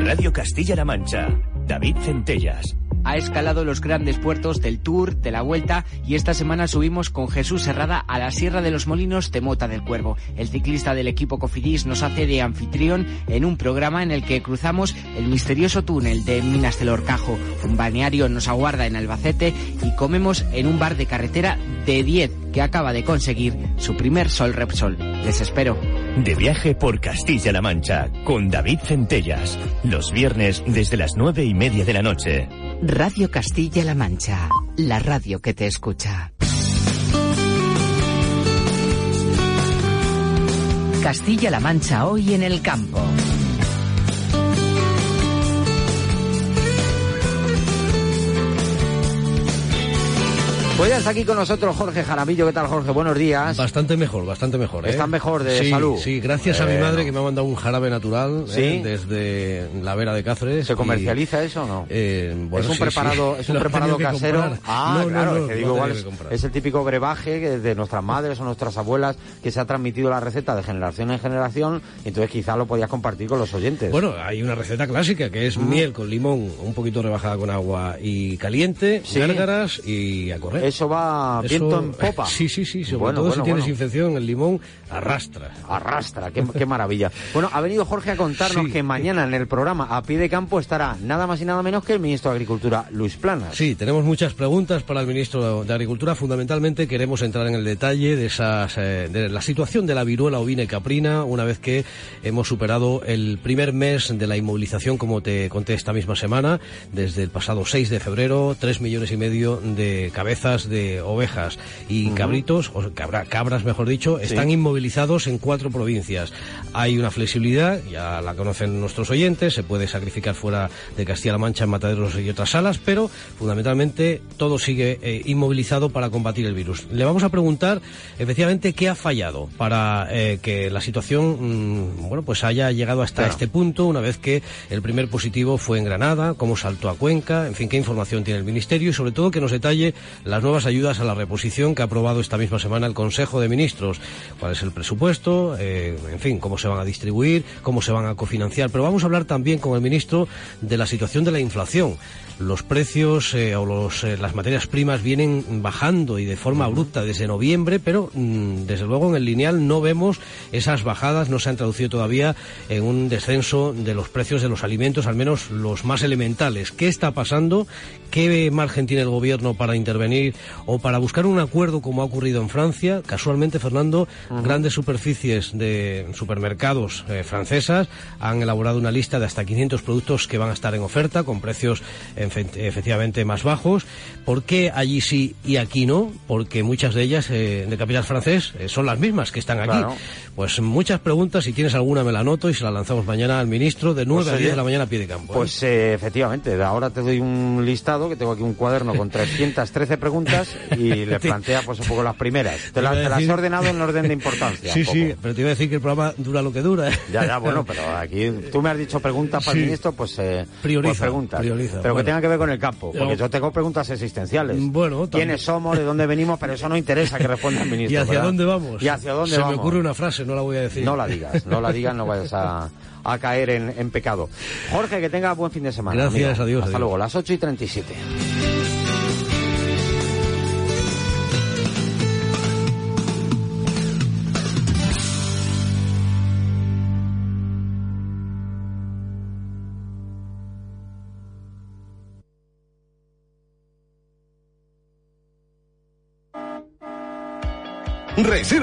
Radio Castilla-La Mancha. David Centellas ha escalado los grandes puertos del Tour, de la Vuelta y esta semana subimos con Jesús Serrada a la Sierra de los Molinos de Mota del Cuervo. El ciclista del equipo Cofidis nos hace de anfitrión en un programa en el que cruzamos el misterioso túnel de Minas del Orcajo. Un balneario nos aguarda en Albacete y comemos en un bar de carretera de 10 que acaba de conseguir su primer Sol Repsol. Les espero. De viaje por Castilla-La Mancha con David Centellas. Los viernes desde las nueve y media de la noche. Radio Castilla-La Mancha, la radio que te escucha. Castilla-La Mancha hoy en el campo. Pues ya está aquí con nosotros Jorge Jaramillo. ¿Qué tal, Jorge? Buenos días. Bastante mejor, bastante mejor. ¿eh? ¿Estás mejor de sí, salud? Sí, gracias a mi madre que me ha mandado un jarabe natural ¿Sí? ¿eh? desde la Vera de Cáceres. ¿Se y- comercializa eso o no? Eh, bueno, es un sí, preparado, es un preparado casero. Ah, No, claro, que digo, igual es, el típico brebaje que de nuestras madres o nuestras abuelas que se ha transmitido la receta de generación en generación, y entonces quizá lo podías compartir con los oyentes. Bueno, hay una receta clásica que es miel con limón, un poquito rebajada con agua y caliente, gárgaras y a correr. Eso va viento en popa. *laughs* Sí, sí, sí, sobre Bueno, todo bueno, si tienes bueno. infección, el limón arrastra. Arrastra, qué, qué maravilla. *laughs* Bueno, ha venido Jorge a contarnos Sí. que mañana en el programa A Pie de Campo estará nada más y nada menos que el ministro de Agricultura, Luis Planas. Sí, tenemos muchas preguntas para el ministro de Agricultura. Fundamentalmente queremos entrar en el detalle de, esas, eh, de la situación de la viruela ovina y caprina una vez que hemos superado el primer mes de la inmovilización, como te conté esta misma semana, desde el pasado 6 de febrero, tres millones y medio de cabezas de ovejas y cabritos, o cabra- cabras mejor dicho, Sí. están inmovilizados en cuatro provincias. Hay una flexibilidad, ya la conocen nuestros oyentes, se puede sacrificar fuera de Castilla-La Mancha en mataderos y otras salas, pero fundamentalmente todo sigue eh, inmovilizado para combatir el virus. Le vamos a preguntar efectivamente qué ha fallado para eh, que la situación mm, bueno pues haya llegado hasta Claro. este punto una vez que el primer positivo fue en Granada, cómo saltó a Cuenca, en fin, qué información tiene el Ministerio y sobre todo que nos detalle las nuevas ayudas a la reposición que ha aprobado esta misma semana el Consejo de Ministros, cuál es el presupuesto, eh, en fin, cómo se van a distribuir, cómo se van a cofinanciar. Pero vamos a hablar también con el ministro de la situación de la inflación. Los precios eh, o los, eh, las materias primas vienen bajando y de forma abrupta desde noviembre, pero mm, desde luego en el lineal no vemos esas bajadas, no se han traducido todavía en un descenso de los precios de los alimentos, al menos los más elementales. ¿Qué está pasando? ¿Qué margen tiene el gobierno para intervenir o para buscar un acuerdo como ha ocurrido en Francia? Casualmente, Fernando, grandes superficies de supermercados eh, francesas han elaborado una lista de hasta 500 productos que van a estar en oferta con precios efe- efectivamente más bajos. ¿Por qué allí sí y aquí no? Porque muchas de ellas eh, de capital francés eh, son las mismas que están aquí. Claro. Pues muchas preguntas, si tienes alguna me la anoto y se la lanzamos mañana al ministro de 9 Pues, a 10 oye, de la mañana a pie de campo. Pues efectivamente, ahora te doy un listado, que tengo aquí un cuaderno con *laughs* 313 preguntas y *laughs* le plantea pues un poco las primeras. Te, la- Te las decir- ordenado en orden de importancia. Sí, sí, pero te iba a decir que el programa dura lo que dura. ¿eh? Ya, ya, bueno, *laughs* pero aquí tú me has dicho preguntas para el Sí. ministro, pues, eh, Prioriza, pues preguntas. prioriza, pero que bueno. tengan que ver con el campo, porque Yo- yo tengo preguntas existenciales. Bueno, también. ¿Quiénes somos, de dónde venimos? Pero eso no interesa que responda el *laughs* ministro. ¿Y hacia ¿verdad? dónde vamos? ¿Y hacia dónde Se vamos? me ocurre una frase, no la voy a decir. No la digas, no la digas, no vayas a, a caer en, en pecado. Jorge, que tenga buen fin de semana. Gracias, amigo. adiós, Hasta adiós. luego, las 8 y 37.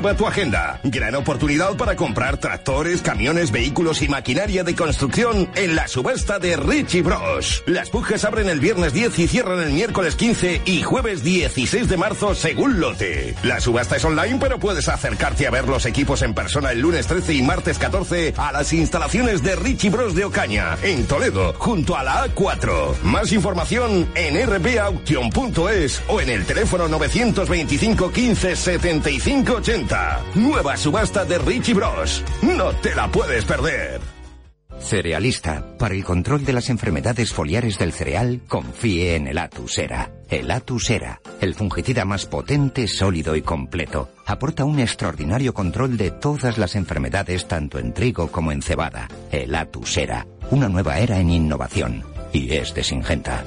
Reserva tu agenda. Gran oportunidad para comprar tractores, camiones, vehículos y maquinaria de construcción en la subasta de Richie Bros. Las pujas abren el viernes 10 y cierran el miércoles 15 y jueves 16 de marzo según lote. La subasta es online, pero puedes acercarte a ver los equipos en persona el lunes 13 y martes 14 a las instalaciones de Richie Bros de Ocaña, en Toledo, junto a la A4. Más información en rbauction.es o en el teléfono 925 15 75 80. Nueva subasta de Richie Bros. No te la puedes perder. Cerealista, para el control de las enfermedades foliares del cereal, confíe en el Atusera. El Atusera, el fungicida más potente, sólido y completo. Aporta un extraordinario control de todas las enfermedades tanto en trigo como en cebada. El Atusera, una nueva era en innovación. Y es de Singenta.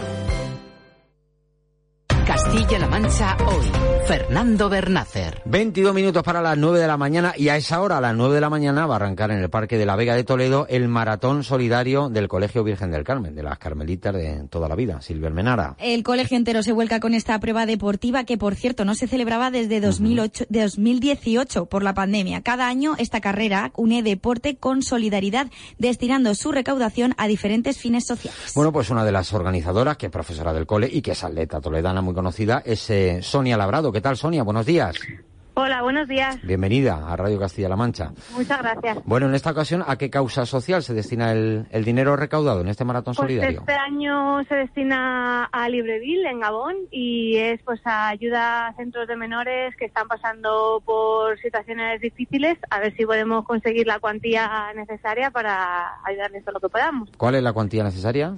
Castilla-La Mancha hoy. Fernando Bernácer. 22 minutos para las 9 de la mañana y a esa hora, a las 9 de la mañana, va a arrancar en el Parque de la Vega de Toledo el maratón solidario del Colegio Virgen del Carmen, de las Carmelitas de toda la vida, Silvia Almenara. El colegio entero se vuelca con esta prueba deportiva que, por cierto, no se celebraba desde 2008, de 2018 por la pandemia. Cada año esta carrera une deporte con solidaridad, destinando su recaudación a diferentes fines sociales. Bueno, pues una de las organizadoras, que es profesora del cole y que es atleta toledana muy conocida, es eh, Sonia Labrado. ¿Qué tal, Sonia? Buenos días. Hola, buenos días. Bienvenida a Radio Castilla-La Mancha. Muchas gracias. Bueno, en esta ocasión, ¿a qué causa social se destina el, el dinero recaudado en este maratón Pues solidario? este año se destina a Libreville, en Gabón, y es pues a ayuda a centros de menores que están pasando por situaciones difíciles, a ver si podemos conseguir la cuantía necesaria para ayudarles todo lo que podamos. ¿Cuál es la cuantía necesaria?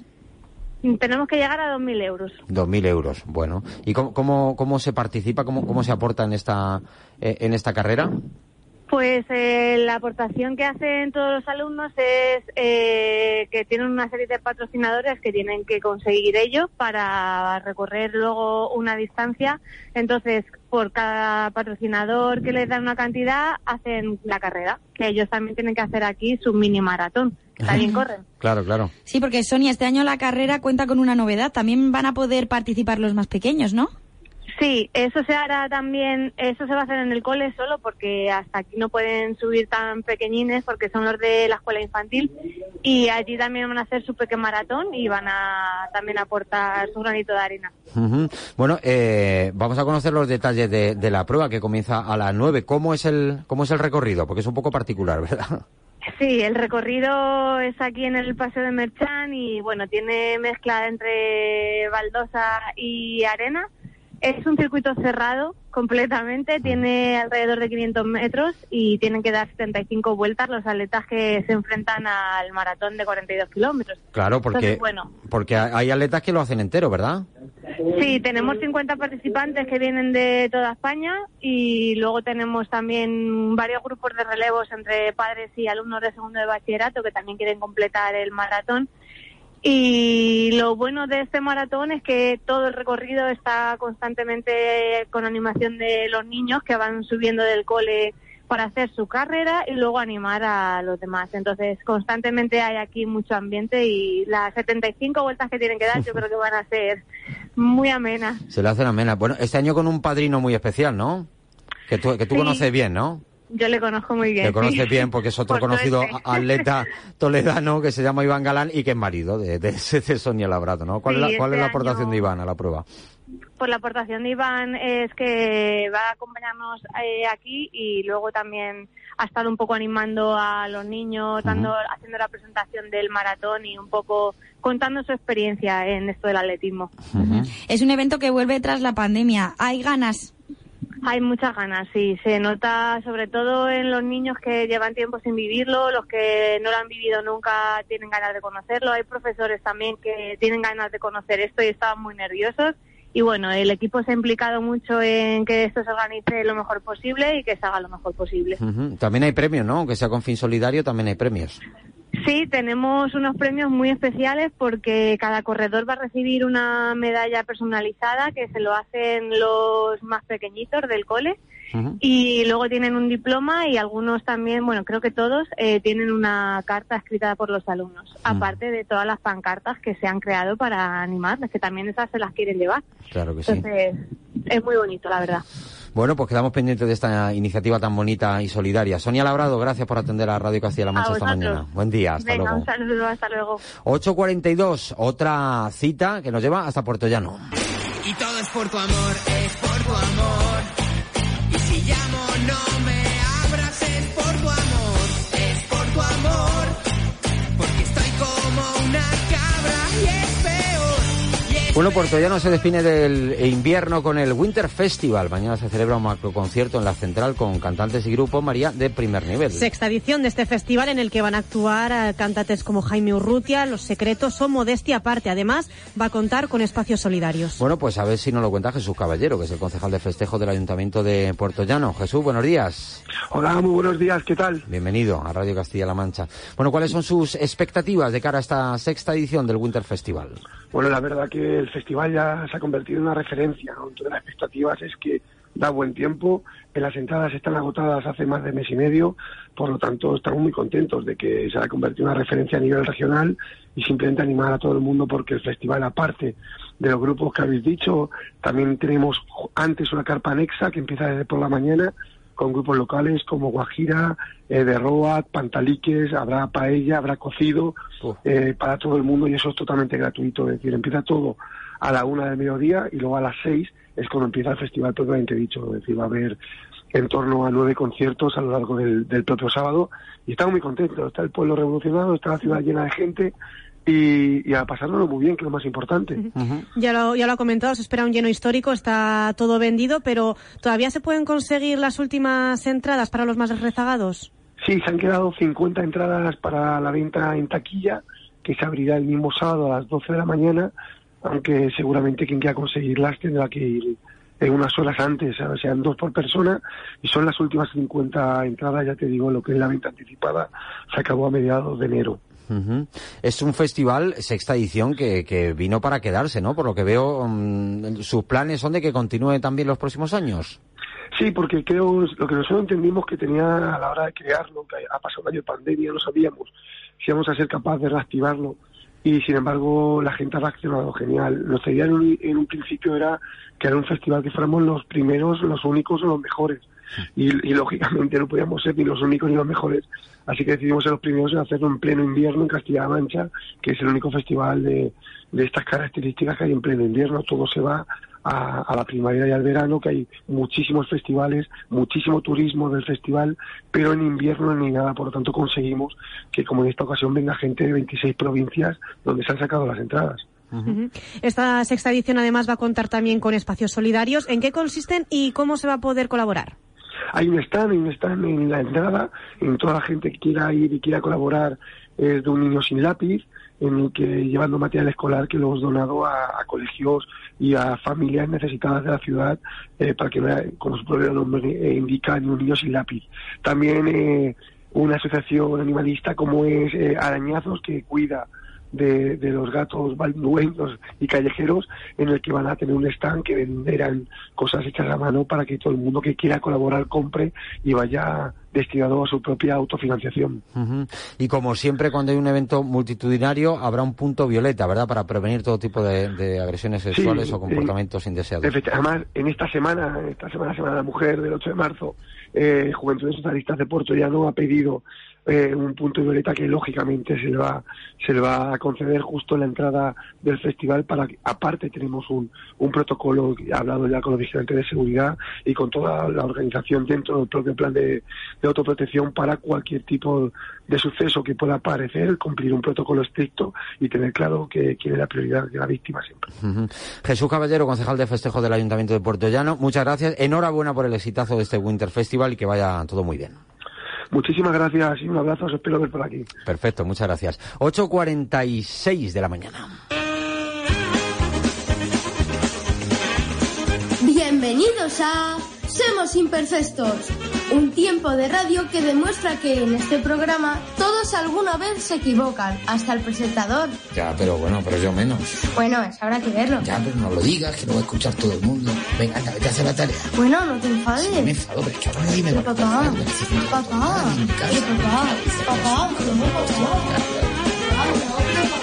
Tenemos que llegar a 2.000 euros. 2.000 euros. Bueno. ¿Y cómo, cómo, cómo se participa, cómo, cómo se aporta en esta, eh, en esta carrera? Pues eh, la aportación que hacen todos los alumnos es eh, que tienen una serie de patrocinadores que tienen que conseguir ellos para recorrer luego una distancia. Entonces, por cada patrocinador que les dan una cantidad, hacen la carrera. Que ellos también tienen que hacer aquí su mini maratón. *laughs* También corren. Claro, claro. Sí, porque Sonia, este año la carrera cuenta con una novedad. También van a poder participar los más pequeños, ¿no? Sí, eso se hará también, eso se va a hacer en el cole solo porque hasta aquí no pueden subir tan pequeñines porque son los de la escuela infantil y allí también van a hacer su pequeño maratón y van a también aportar su granito de arena. Ujú. Bueno, eh, vamos a conocer los detalles de, de la prueba que comienza a las 9. ¿Cómo es, el, ¿Cómo es el recorrido? Porque es un poco particular, *laughs* ¿verdad? Sí, el recorrido es aquí en el Paseo de Merchán y bueno, tiene mezcla entre baldosa y arena. Es un circuito cerrado completamente, tiene alrededor de 500 metros y tienen que dar 75 vueltas los atletas que se enfrentan al maratón de 42 kilómetros. Claro, porque, Entonces, bueno, porque hay atletas que lo hacen entero, ¿verdad? Sí, tenemos 50 participantes que vienen de toda España y luego tenemos también varios grupos de relevos entre padres y alumnos de segundo de bachillerato que también quieren completar el maratón. Y lo bueno de este maratón es que todo el recorrido está constantemente con animación de los niños que van subiendo del cole para hacer su carrera y luego animar a los demás. Entonces, constantemente hay aquí mucho ambiente y las 75 vueltas que tienen que dar yo creo que van a ser muy amenas. Se le hacen amenas. Bueno, este año con un padrino muy especial, ¿no? Que tú, que tú Sí. conoces bien, ¿no? Yo le conozco muy bien. Que conoces *laughs* sí. bien porque es otro Por conocido atleta toledano que se llama Iván Galán y que es marido de, de, de Sonia Labrado, ¿no? ¿Cuál, Sí, es, la, cuál es este la aportación año- de Iván a la prueba? Pues la aportación de Iván es que va a acompañarnos eh, aquí y luego también ha estado un poco animando a los niños, dando, haciendo la presentación del maratón y un poco contando su experiencia en esto del atletismo. Es un evento que vuelve tras la pandemia. Hay ganas. Hay muchas ganas, sí. Se nota sobre todo en los niños que llevan tiempo sin vivirlo, los que no lo han vivido nunca tienen ganas de conocerlo. Hay profesores también que tienen ganas de conocer esto y estaban muy nerviosos. Y bueno, el equipo se ha implicado mucho en que esto se organice lo mejor posible y que se haga lo mejor posible. También hay premios, ¿no? Aunque sea con fin solidario, también hay premios. Sí, tenemos unos premios muy especiales porque cada corredor va a recibir una medalla personalizada que se lo hacen los más pequeñitos del cole y luego tienen un diploma y algunos también, bueno, creo que todos eh, tienen una carta escrita por los alumnos, aparte de todas las pancartas que se han creado para animarles, que también esas se las quieren llevar. Claro que sí. Entonces, es muy bonito, la verdad. Bueno, pues quedamos pendientes de esta iniciativa tan bonita y solidaria. Sonia Labrado, gracias por atender a Radio Castilla-La Mancha esta mañana. Buen día, hasta Venga, luego. un saludo, hasta luego. 8.42, otra cita que nos lleva hasta Puerto Llano. Y todo es por tu amor, es por tu amor. Bueno, Puerto Llano se define del invierno con el Winter Festival. Mañana se celebra un macroconcierto en la central con cantantes y grupos, María, de primer nivel. Sexta edición de este festival en el que van a actuar eh, cantantes como Jaime Urrutia, Los Secretos o Modestia aparte. Además, va a contar con espacios solidarios. Bueno, pues a ver si nos lo cuenta Jesús Caballero, que es el concejal de festejo del Ayuntamiento de Puerto Llano. Jesús, buenos días. Hola, muy buenos días, ¿qué tal? Bienvenido a Radio Castilla-La Mancha. Bueno, ¿cuáles son sus expectativas de cara a esta sexta edición del Winter Festival? Bueno, la verdad que el festival ya se ha convertido en una referencia. ¿no? Entonces, las expectativas es que da buen tiempo, que las entradas están agotadas hace más de mes y medio, por lo tanto estamos muy contentos de que se haya convertido en una referencia a nivel regional y simplemente animar a todo el mundo porque el festival, aparte de los grupos que habéis dicho, también tenemos antes una carpa anexa que empieza desde por la mañana con grupos locales como Guajira, eh, de Roat, Pantaliques, habrá paella, habrá cocido eh, para todo el mundo y eso es totalmente gratuito. Es decir, empieza todo a la una del mediodía y luego a las seis es cuando empieza el festival propiamente dicho. Es decir, va a haber en torno a nueve conciertos a lo largo del, del propio sábado y estamos muy contentos. Está el pueblo revolucionado, está la ciudad llena de gente y, y a pasárnoslo muy bien, que es lo más importante. Ya lo, ya lo ha comentado, se espera un lleno histórico, está todo vendido, pero ¿todavía se pueden conseguir las últimas entradas para los más rezagados? Sí, se han quedado 50 entradas para la venta en taquilla, que se abrirá el mismo sábado a las 12 de la mañana, aunque seguramente quien quiera conseguirlas tendrá que ir en unas horas antes, o sean dos por persona, y son las últimas 50 entradas, ya te digo, lo que es la venta anticipada, se acabó a mediados de enero. Es un festival, sexta edición, que, que vino para quedarse, ¿no? Por lo que veo, mm, sus planes son de que continúe también los próximos años. Sí, porque creo lo que nosotros entendimos que tenía a la hora de crearlo, que ha pasado un año de pandemia, no sabíamos si íbamos a ser capaces de reactivarlo y sin embargo la gente ha reaccionado genial. Nuestra idea en un, en un principio era que era un festival que fuéramos los primeros, los únicos o los mejores *laughs* y, lógicamente no podíamos ser ni los únicos ni los mejores, así que decidimos ser los primeros en hacerlo en pleno invierno en Castilla-La Mancha, que es el único festival de, de estas características que hay en pleno invierno, todo se va a, a, la primavera y al verano, que hay muchísimos festivales, muchísimo turismo del festival, pero en invierno ni nada, por lo tanto conseguimos que como en esta ocasión venga gente de 26 provincias donde se han sacado las entradas. Esta sexta edición además va a contar también con espacios solidarios. ¿En qué consisten y cómo se va a poder colaborar? Hay un stand, hay un stand en la entrada, en toda la gente que quiera ir y quiera colaborar es de un niño sin lápiz, en el que llevando material escolar que lo hemos donado a, colegios y a familias necesitadas de la ciudad eh, para que como su propio nombre eh, indica, un niño sin lápiz. También eh, una asociación animalista como es eh, Arañazos que cuida de, de, los gatos baldueños y callejeros en el que van a tener un stand que venderán cosas hechas a mano para que todo el mundo que quiera colaborar compre y vaya destinado a su propia autofinanciación. Uh -huh. Y como siempre cuando hay un evento multitudinario habrá un punto violeta, ¿verdad? Para prevenir todo tipo de, de agresiones sexuales sí, o comportamientos eh, indeseados. Además, en esta semana, esta semana, Semana de la Mujer del 8 de marzo, eh, Juventudes Socialistas de Puerto Llano ha pedido eh, un punto violeta que lógicamente se le va se le va a conceder justo en la entrada del festival para que aparte tenemos un, un protocolo hablado ya con los vigilantes de seguridad y con toda la organización dentro del propio plan de, de autoprotección para cualquier tipo de suceso que pueda aparecer, cumplir un protocolo estricto y tener claro que quiere la prioridad de la víctima siempre. Jesús Caballero, concejal de festejo del Ayuntamiento de Puerto Llano, muchas gracias. Enhorabuena por el exitazo de este Winter Festival y que vaya todo muy bien. Muchísimas gracias y un abrazo, os espero ver por aquí. Perfecto, muchas gracias. 8.46 de la mañana. Bienvenidos a Somos Imperfectos, un tiempo de radio que demuestra que en este programa todos alguna vez se equivocan, hasta el presentador. Ya, pero bueno, pero yo menos. Bueno, es habrá que verlo. Ya, pero no lo digas, que lo va a escuchar todo el mundo. Venga, anda, vete a hacer la tarea. Bueno, no te enfades. Sí, me enfado, pero es que ahora nadie me va a Papá, papá, papá, papá, papá.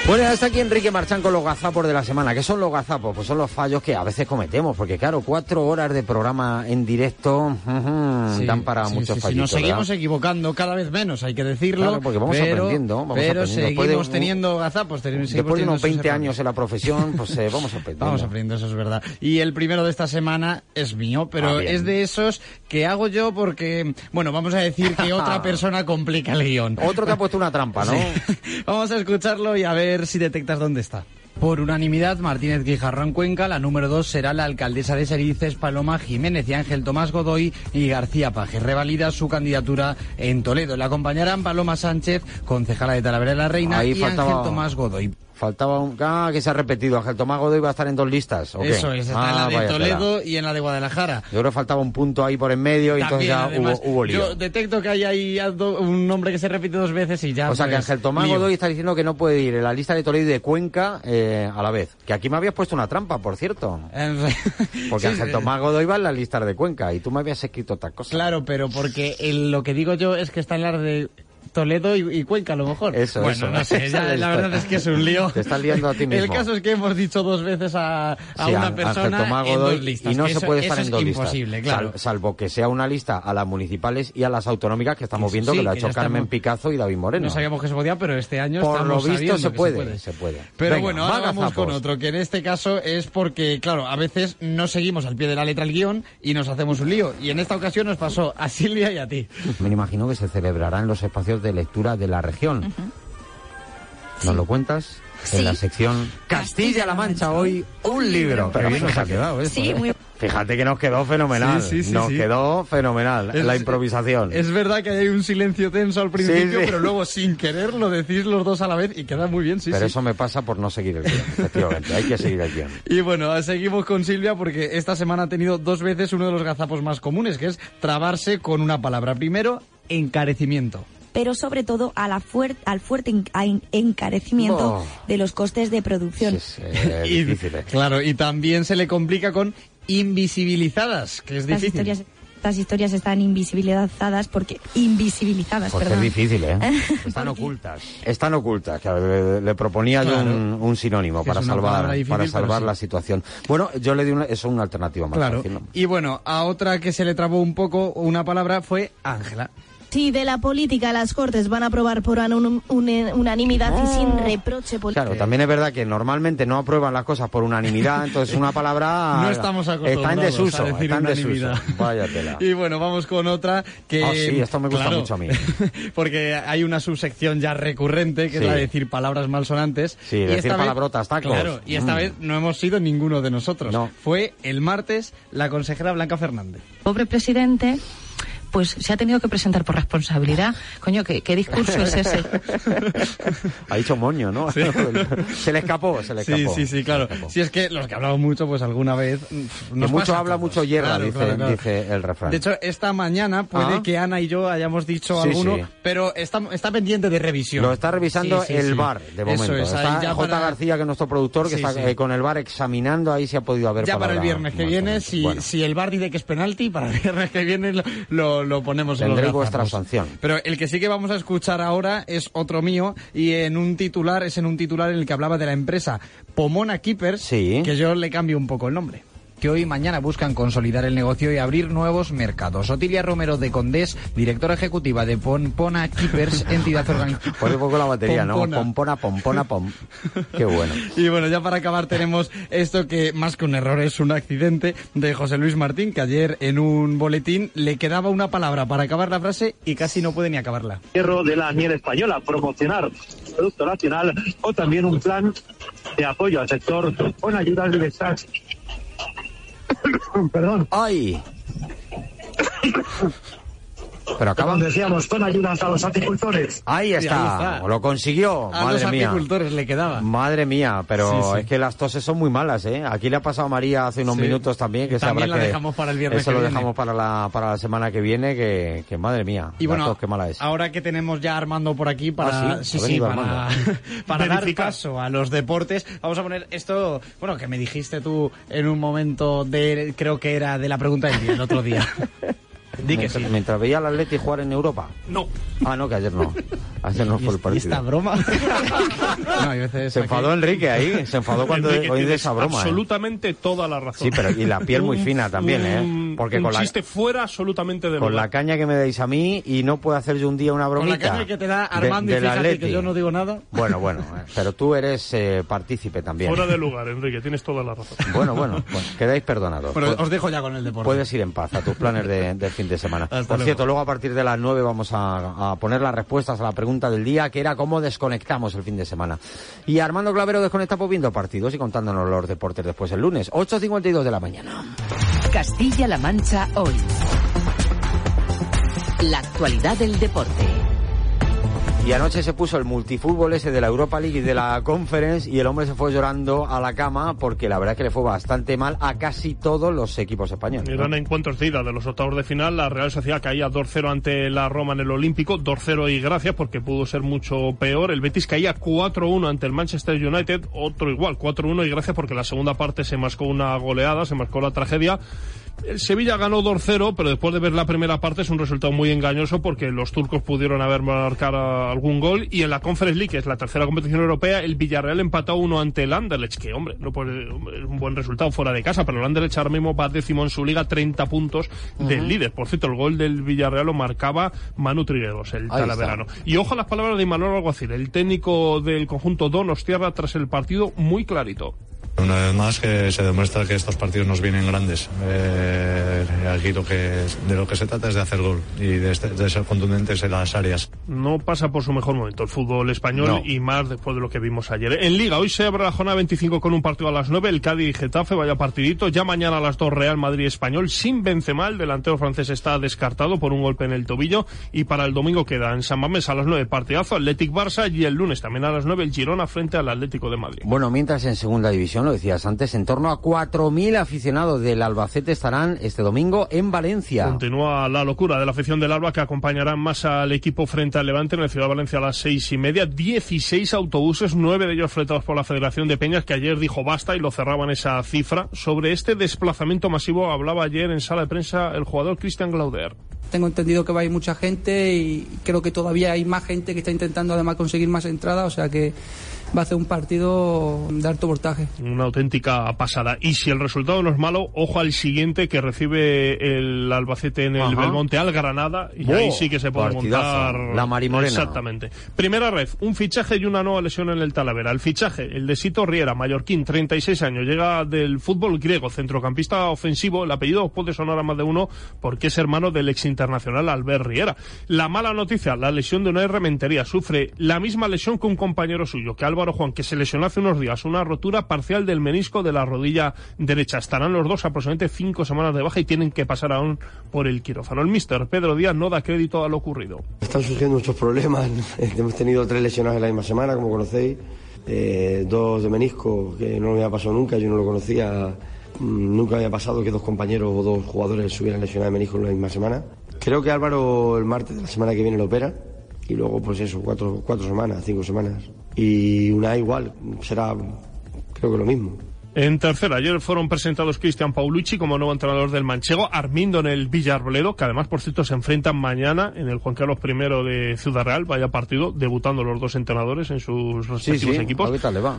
Bueno, ya está aquí Enrique Marchán con los gazapos de la semana. ¿Qué son los gazapos? Pues son los fallos que a veces cometemos, porque claro, cuatro horas de programa en directo uh -huh, sí, dan para sí, muchos sí, fallitos. Nos seguimos ¿verdad? equivocando cada vez menos, hay que decirlo. Claro, porque vamos pero, aprendiendo. Vamos pero aprendiendo. seguimos de, teniendo gazapos. Seguimos después de unos 20 errores. años en la profesión, pues eh, vamos *laughs* aprendiendo. Vamos aprendiendo, eso es verdad. Y el primero de esta semana es mío, pero ah, es de esos que hago yo porque, bueno, vamos a decir que otra *laughs* persona complica el guion. Otro te ha puesto una trampa, ¿no? *laughs* Vamos a escucharlo y a ver si detectas dónde está. Por unanimidad, Martínez Guijarrón Cuenca, la número dos será la alcaldesa de Serices, Paloma Jiménez y Ángel Tomás Godoy y García Paje. Revalida su candidatura en Toledo. Le acompañarán Paloma Sánchez, concejala de Talavera de la Reina, Ahí y faltaba... Ángel Tomás Godoy. Faltaba un... Ah, que se ha repetido. Ángel Tomás Godoy va a estar en dos listas. Eso es, está ah, en la de Toledo y en la de Guadalajara. Yo creo que faltaba un punto ahí por en medio y entonces ya además, hubo, hubo lío. Yo detecto que hay ahí un nombre que se repite dos veces y ya. O sea pues, que Ángel Tomás lío. Godoy está diciendo que no puede ir en la lista de Toledo y de Cuenca eh, a la vez. Que aquí me habías puesto una trampa, por cierto. *laughs* Porque Ángel sí. Tomás Godoy va en la lista de Cuenca y tú me habías escrito otra cosa. Claro, pero porque el- lo que digo yo es que está en la de Toledo y, y Cuenca a lo mejor. Eso, bueno, eso. no sé, *laughs* ya la verdad es que es un lío. *laughs* Te estás liando a ti mismo. El caso es que hemos dicho dos veces a, a Sí, una persona Tomás en Godoy, dos listas. y no se eso- puede estar en es dos imposible, listas. claro. Sal- salvo que sea una lista a las municipales y a las autonómicas que estamos viendo sí, que lo ha hecho Carmen estamos- Picazo y David Moreno. No sabíamos que se podía, pero este año Por lo estamos visto se puede, se puede. Pero Venga, bueno, ahora vamos con otro, que en este caso es porque, claro, a veces no seguimos al pie de la letra el guion y nos hacemos un lío. Y en esta ocasión nos pasó a Silvia y a ti. Me imagino que se celebrará en los espacios de lectura de la región. ¿Nos lo cuentas? Sí. En la sección Castilla-La Mancha hoy, un libro. Pero bien nos ha fíjate, quedado esto, Sí, ¿eh? muy fíjate que nos quedó fenomenal. Sí, sí, sí, nos sí. quedó fenomenal Es- la improvisación. Es verdad que hay un silencio tenso al principio, sí. pero luego sin querer lo decís los dos a la vez y queda muy bien, sí, Pero sí. eso me pasa por no seguir el guion, efectivamente. Hay que seguir el guion. Y bueno, seguimos con Silvia porque esta semana ha tenido dos veces uno de los gazapos más comunes, que es trabarse con una palabra. Primero, encarecimiento. Pero sobre todo a la fuer- al fuerte encarecimiento Oh. de los costes de producción. Eh, *laughs* Y- difícil, eh. Claro, y también se le complica con invisibilizadas, que es Estas difícil. historias, estas historias están invisibilizadas porque invisibilizadas, Porque perdón. es difícil, ¿eh? *laughs* Están ocultas. Están ocultas. que le, le proponía yo Claro. un, un sinónimo para salvar, difícil, para salvar sí. la situación. Bueno, yo le di una, eso es una alternativa más Claro. fácil, ¿no? Y bueno, a otra que se le trabó un poco una palabra fue Ángela. Si de la política las Cortes van a aprobar por anun- un- unanimidad y sin reproche político. Claro, también es verdad que normalmente no aprueban las cosas por unanimidad, *laughs* entonces una palabra No estamos está en acostumbrados desuso, a decir está en unanimidad. desuso. Vaya tela. *laughs* Y bueno, vamos con otra que... Ah, sí, esto me gusta claro, mucho a mí. *laughs* Porque hay una subsección ya recurrente, que Sí. es la de decir palabras malsonantes. Sí, y decir esta vez- palabrotas, tacos. Claro, y esta Mm. vez no hemos sido ninguno de nosotros. Fue el martes la consejera Blanca Fernández. pobre presidente pues se ha tenido que presentar por responsabilidad. Coño, ¿qué, qué discurso es ese? *laughs* Ha dicho moño, ¿no? *laughs* se le escapó, se le Sí, escapó. sí, sí, claro. Si es que los que hablamos mucho, pues alguna vez mm, Que nos mucho habla, todos. mucho hierra, Claro, dice, claro, claro. dice el refrán. De hecho, esta mañana puede Ah. que Ana y yo hayamos dicho Sí, alguno, sí. pero está, está pendiente de revisión. Lo está revisando Sí, sí, el sí. bar de momento. Eso es, está ya J. para- García, que es nuestro productor, que Sí, está sí. eh, con el bar examinando ahí si ha podido haber Ya para el viernes que viene, bonita. si, Bueno, si el bar dice que es penalti, para el *laughs* viernes que viene lo, lo, lo ponemos en los tendréis gazapos. vuestra sanción. Pero el que sí que vamos a escuchar ahora es otro mío y en un titular, es en un titular en el que hablaba de la empresa Pomona Keepers, que yo le cambio un poco el nombre que hoy y mañana buscan consolidar el negocio y abrir nuevos mercados. Otilia Romero de Condés, directora ejecutiva de Pompona Keepers, *laughs* entidad organizada. Pone un poco la batería, Pompona. ¿no? Pompona, pompona, pom. Qué bueno. Y bueno, ya para acabar tenemos esto que más que un error es un accidente de José Luis Martín, que ayer en un boletín le quedaba una palabra para acabar la frase y casi no puede ni acabarla. Hierro de la miel española, promocionar producto nacional o también un plan de apoyo al sector con ayudas directas. Perdón. ¡Ay! Pero acaba. Como decíamos, con ayudas a los apicultores. Ahí está, lo consiguió, A madre los mía. apicultores le quedaba. Madre mía, pero Sí, sí. es que las toses son muy malas, ¿eh? Aquí le ha pasado a María hace unos Sí. minutos también, que También sabrá la que dejamos para el viernes Eso que lo viene. dejamos para la, para la semana que viene, que, que madre mía, Y bueno, tos, qué mala es. ahora que tenemos ya a Armando por aquí para, Ah, *laughs* para, dar paso a los deportes, vamos a poner esto, bueno, que me dijiste tú en un momento de, creo que era de la pregunta del día, el otro día. *laughs* Di que mientras, sí. mientras veía al Atleti jugar en Europa. No. Ah, no, que ayer no. Ayer no fue el ¿Y partido. esta broma? *laughs* no, hay veces Se aquí- enfadó Enrique ahí, se enfadó cuando oí de esa broma. ¿eh? absolutamente toda la razón. Sí, pero y la piel muy fina también, ¿eh? Porque un con la, fuera absolutamente de con lugar. la caña que me deis a mí y no puedo hacer yo un día una Con bromita. la caña que te da de- Armando y del fíjate que yo no digo nada. Bueno, bueno, eh, pero tú eres eh, partícipe también. Fuera de lugar, Enrique, tienes toda la razón. Bueno, bueno, pues quedáis perdonados. Bueno, Pu- os dejo ya con el deporte. Puedes ir en paz a tus planes de, de fin de semana. Hasta Por luego. cierto, luego a partir de las 9 vamos a, a poner las respuestas a la pregunta del día, que era cómo desconectamos el fin de semana. Y Armando Clavero desconecta pues viendo partidos y contándonos los deportes después el lunes, 8.52 de la mañana. Castilla-La Mancha hoy. La actualidad del deporte. Y anoche se puso el multifútbol ese de la Europa League y de la Conference y el hombre se fue llorando a la cama porque la verdad es que le fue bastante mal a casi todos los equipos españoles. ¿no? Eran encuentros de ida de los octavos de final. La Real Sociedad caía 2-0 ante la Roma en el Olímpico. 2-0 y gracias porque pudo ser mucho peor. El Betis caía 4-1 ante el Manchester United. Otro igual, 4-1 y gracias porque la segunda parte se mascó una goleada, se mascó la tragedia. El Sevilla ganó 2-0, pero después de ver la primera parte es un resultado muy engañoso porque los turcos pudieron haber marcado algún gol y en la Conference League, que es la tercera competición europea, el Villarreal empató uno ante el Anderlecht, que hombre, no puede, es un buen resultado fuera de casa, pero el Anderlecht ahora mismo va décimo en su liga, 30 puntos del líder. Por cierto, el gol del Villarreal lo marcaba Manu Trigueros, el Ahí talaverano. Y ojo a las palabras de Manuel Alguacil, el técnico del conjunto Donostiarra tras el partido muy clarito. Una vez más que se demuestra que estos partidos nos vienen grandes. Eh, aquí lo que, de lo que se trata es de hacer gol y de, este- de ser contundentes en las áreas. no pasa por su mejor momento el fútbol español No. y más después de lo que vimos ayer. En Liga, hoy se abre la jornada 25 con un partido a las 9, el Cádiz y Getafe, vaya partidito. Ya mañana a las 2 Real Madrid Español, sin Benzema, el delantero francés está descartado por un golpe en el tobillo y para el domingo queda en San Mamés a las 9 partidazo Athletic Barça y el lunes también a las 9 el Girona frente al Atlético de Madrid. Bueno, mientras en segunda división, lo decías antes, en torno a 4.000 aficionados del Albacete estarán este domingo en Valencia. Continúa la locura de la afición del Alba que acompañará más al equipo frente al Levante en el Ciudad de Valencia a las seis y media. 16 autobuses, nueve de ellos fletados por la Federación de Peñas que ayer dijo basta y lo cerraban esa cifra. Sobre este desplazamiento masivo hablaba ayer en sala de prensa el jugador Christian Glauder. Tengo entendido que va a ir mucha gente y creo que todavía hay más gente que está intentando además conseguir más entradas, o sea que va a ser un partido de alto voltaje. Una auténtica pasada. Y si el resultado no es malo, ojo al siguiente que recibe el Albacete en el Ajá. Belmonte al Granada. Y ¡Oh! ahí sí que se puede montar. La Marimorena. Exactamente. Primera red, un fichaje y una nueva lesión en el Talavera. El fichaje, el de Sito Riera, mallorquín, 36 años, llega del fútbol griego, centrocampista ofensivo. El apellido os puede sonar a más de uno porque es hermano del ex internacional Albert Riera. La mala noticia, la lesión de una Rementería. Sufre la misma lesión que un compañero suyo, que Álvaro Juan, que se lesionó hace unos días, una rotura parcial del menisco de la rodilla derecha. Estarán los dos aproximadamente cinco semanas de baja y tienen que pasar aún por el quirófano. El mister Pedro Díaz no da crédito a lo ocurrido. Están surgiendo muchos problemas. *laughs* Hemos tenido tres lesionados en la misma semana, como conocéis. Eh, dos de menisco, que no me había pasado nunca, yo no lo conocía. Mm, Nunca había pasado que dos compañeros o dos jugadores se hubieran lesionado de menisco en la misma semana. Creo que Álvaro el martes de la semana que viene lo opera. Y luego, pues eso, cuatro, cuatro semanas, cinco semanas. Y una igual, será creo que lo mismo. En tercera, ayer fueron presentados Cristian Paulucci como nuevo entrenador del Manchego, Armindo en el Villarroledo, que además, por cierto, se enfrentan mañana en el Juan Carlos I de Ciudad Real, vaya partido, debutando los dos entrenadores en sus respectivos sí, equipos.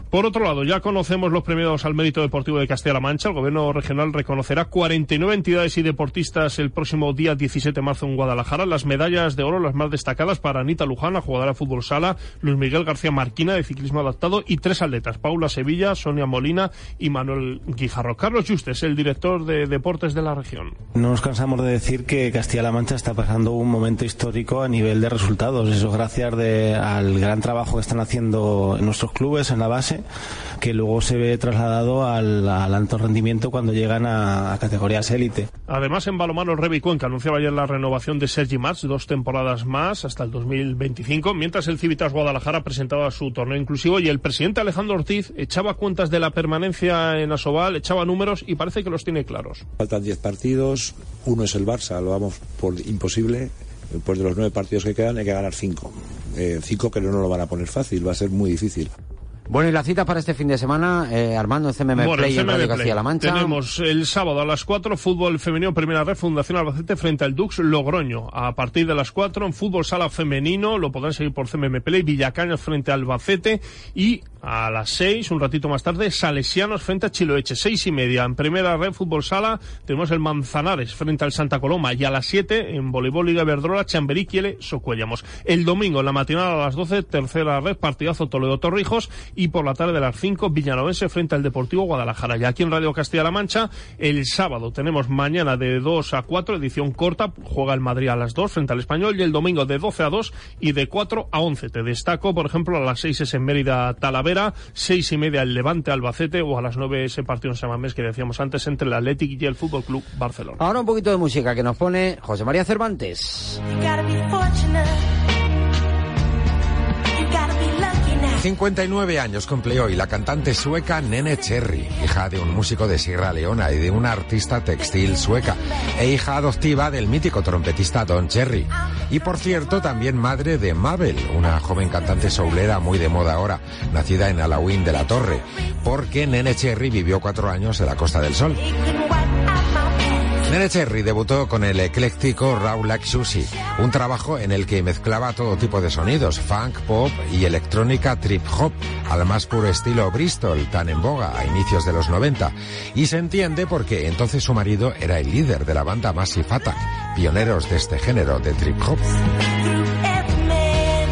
Por otro lado, ya conocemos los premios al mérito deportivo de Castilla-La Mancha. El gobierno regional reconocerá 49 entidades y deportistas el próximo día 17 de marzo en Guadalajara. Las medallas de oro, las más destacadas para Anita Luján, la jugadora de fútbol sala, Luis Miguel García Marquina de ciclismo adaptado y tres atletas, Paula Sevilla, Sonia Molina y Manuel Guijarro. Carlos Justes, el director de deportes de la región. No nos cansamos de decir que Castilla-La Mancha está pasando un momento histórico a nivel de resultados. Eso gracias de- al gran trabajo que están haciendo en nuestros clubes, en la base, que luego se ve trasladado al, al alto rendimiento cuando llegan a, a categorías élite. Además, en balomano, Revi Cuenca anunciaba ayer la renovación de Sergi Mats, dos temporadas más hasta el 2025, mientras el Civitas Guadalajara presentaba su torneo inclusivo y el presidente Alejandro Ortiz echaba cuentas de la permanencia en Asobal, echaba números y parece que los tiene claros. Faltan 10 partidos, uno es el Barça, lo vamos por imposible. Después de los nueve partidos que quedan hay que ganar cinco. Eh, cinco que no lo van a poner fácil, va a ser muy difícil. Bueno, y la cita para este fin de semana, eh, Armando, en CMM Bueno, Play en Radio. Castilla-La Mancha. Tenemos el sábado a las 4 fútbol femenino primera red Fundación Albacete frente al Dux Logroño. A partir de las 4 en fútbol sala femenino lo podrán seguir por CMM Play Villacañas frente al Albacete y a las 6, un ratito más tarde, Salesianos frente a Chiloeche. Seis y media en primera red fútbol sala tenemos el Manzanares frente al Santa Coloma y a las 7 en voleibol Liga Verdrola Chamberí Quiele Socuellamos. El domingo en la matinal a las 12 tercera red partidazo Toledo Torrijos y por la tarde de las 5 Villanovense frente al Deportivo Guadalajara. Y aquí en Radio Castilla-La Mancha el sábado tenemos mañana de 2 a 4 edición corta juega el Madrid a las 2 frente al Español y el domingo de 12 a 2 y de 4 a 11. Te destaco por ejemplo a las 6 es en Mérida Talavera, 6 y media el Levante Albacete o a las 9 ese partido en Samamés que decíamos antes entre el Athletic y el Fútbol Club Barcelona. Ahora un poquito de música que nos pone José María Cervantes. 59 años cumple hoy la cantante sueca Nene Cherry, hija de un músico de Sierra Leona y de una artista textil sueca, e hija adoptiva del mítico trompetista Don Cherry. Y por cierto, también madre de Mabel, una joven cantante soulera muy de moda ahora, nacida en Halloween de la Torre, porque Nene Cherry vivió cuatro años en la Costa del Sol. Nene Cherry debutó con el ecléctico Raw Like Sushi, un trabajo en el que mezclaba todo tipo de sonidos, funk, pop y electrónica trip hop, al más puro estilo Bristol, tan en boga a inicios de los 90. Y se entiende porque entonces su marido era el líder de la banda Massive Attack, pioneros de este género de trip hop.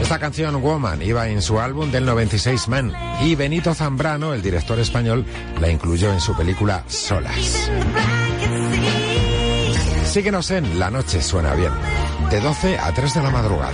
Esta canción Woman iba en su álbum del 96 Man y Benito Zambrano, el director español, la incluyó en su película Solas. Síguenos en La Noche Suena Bien, de 12 a 3 de la madrugada.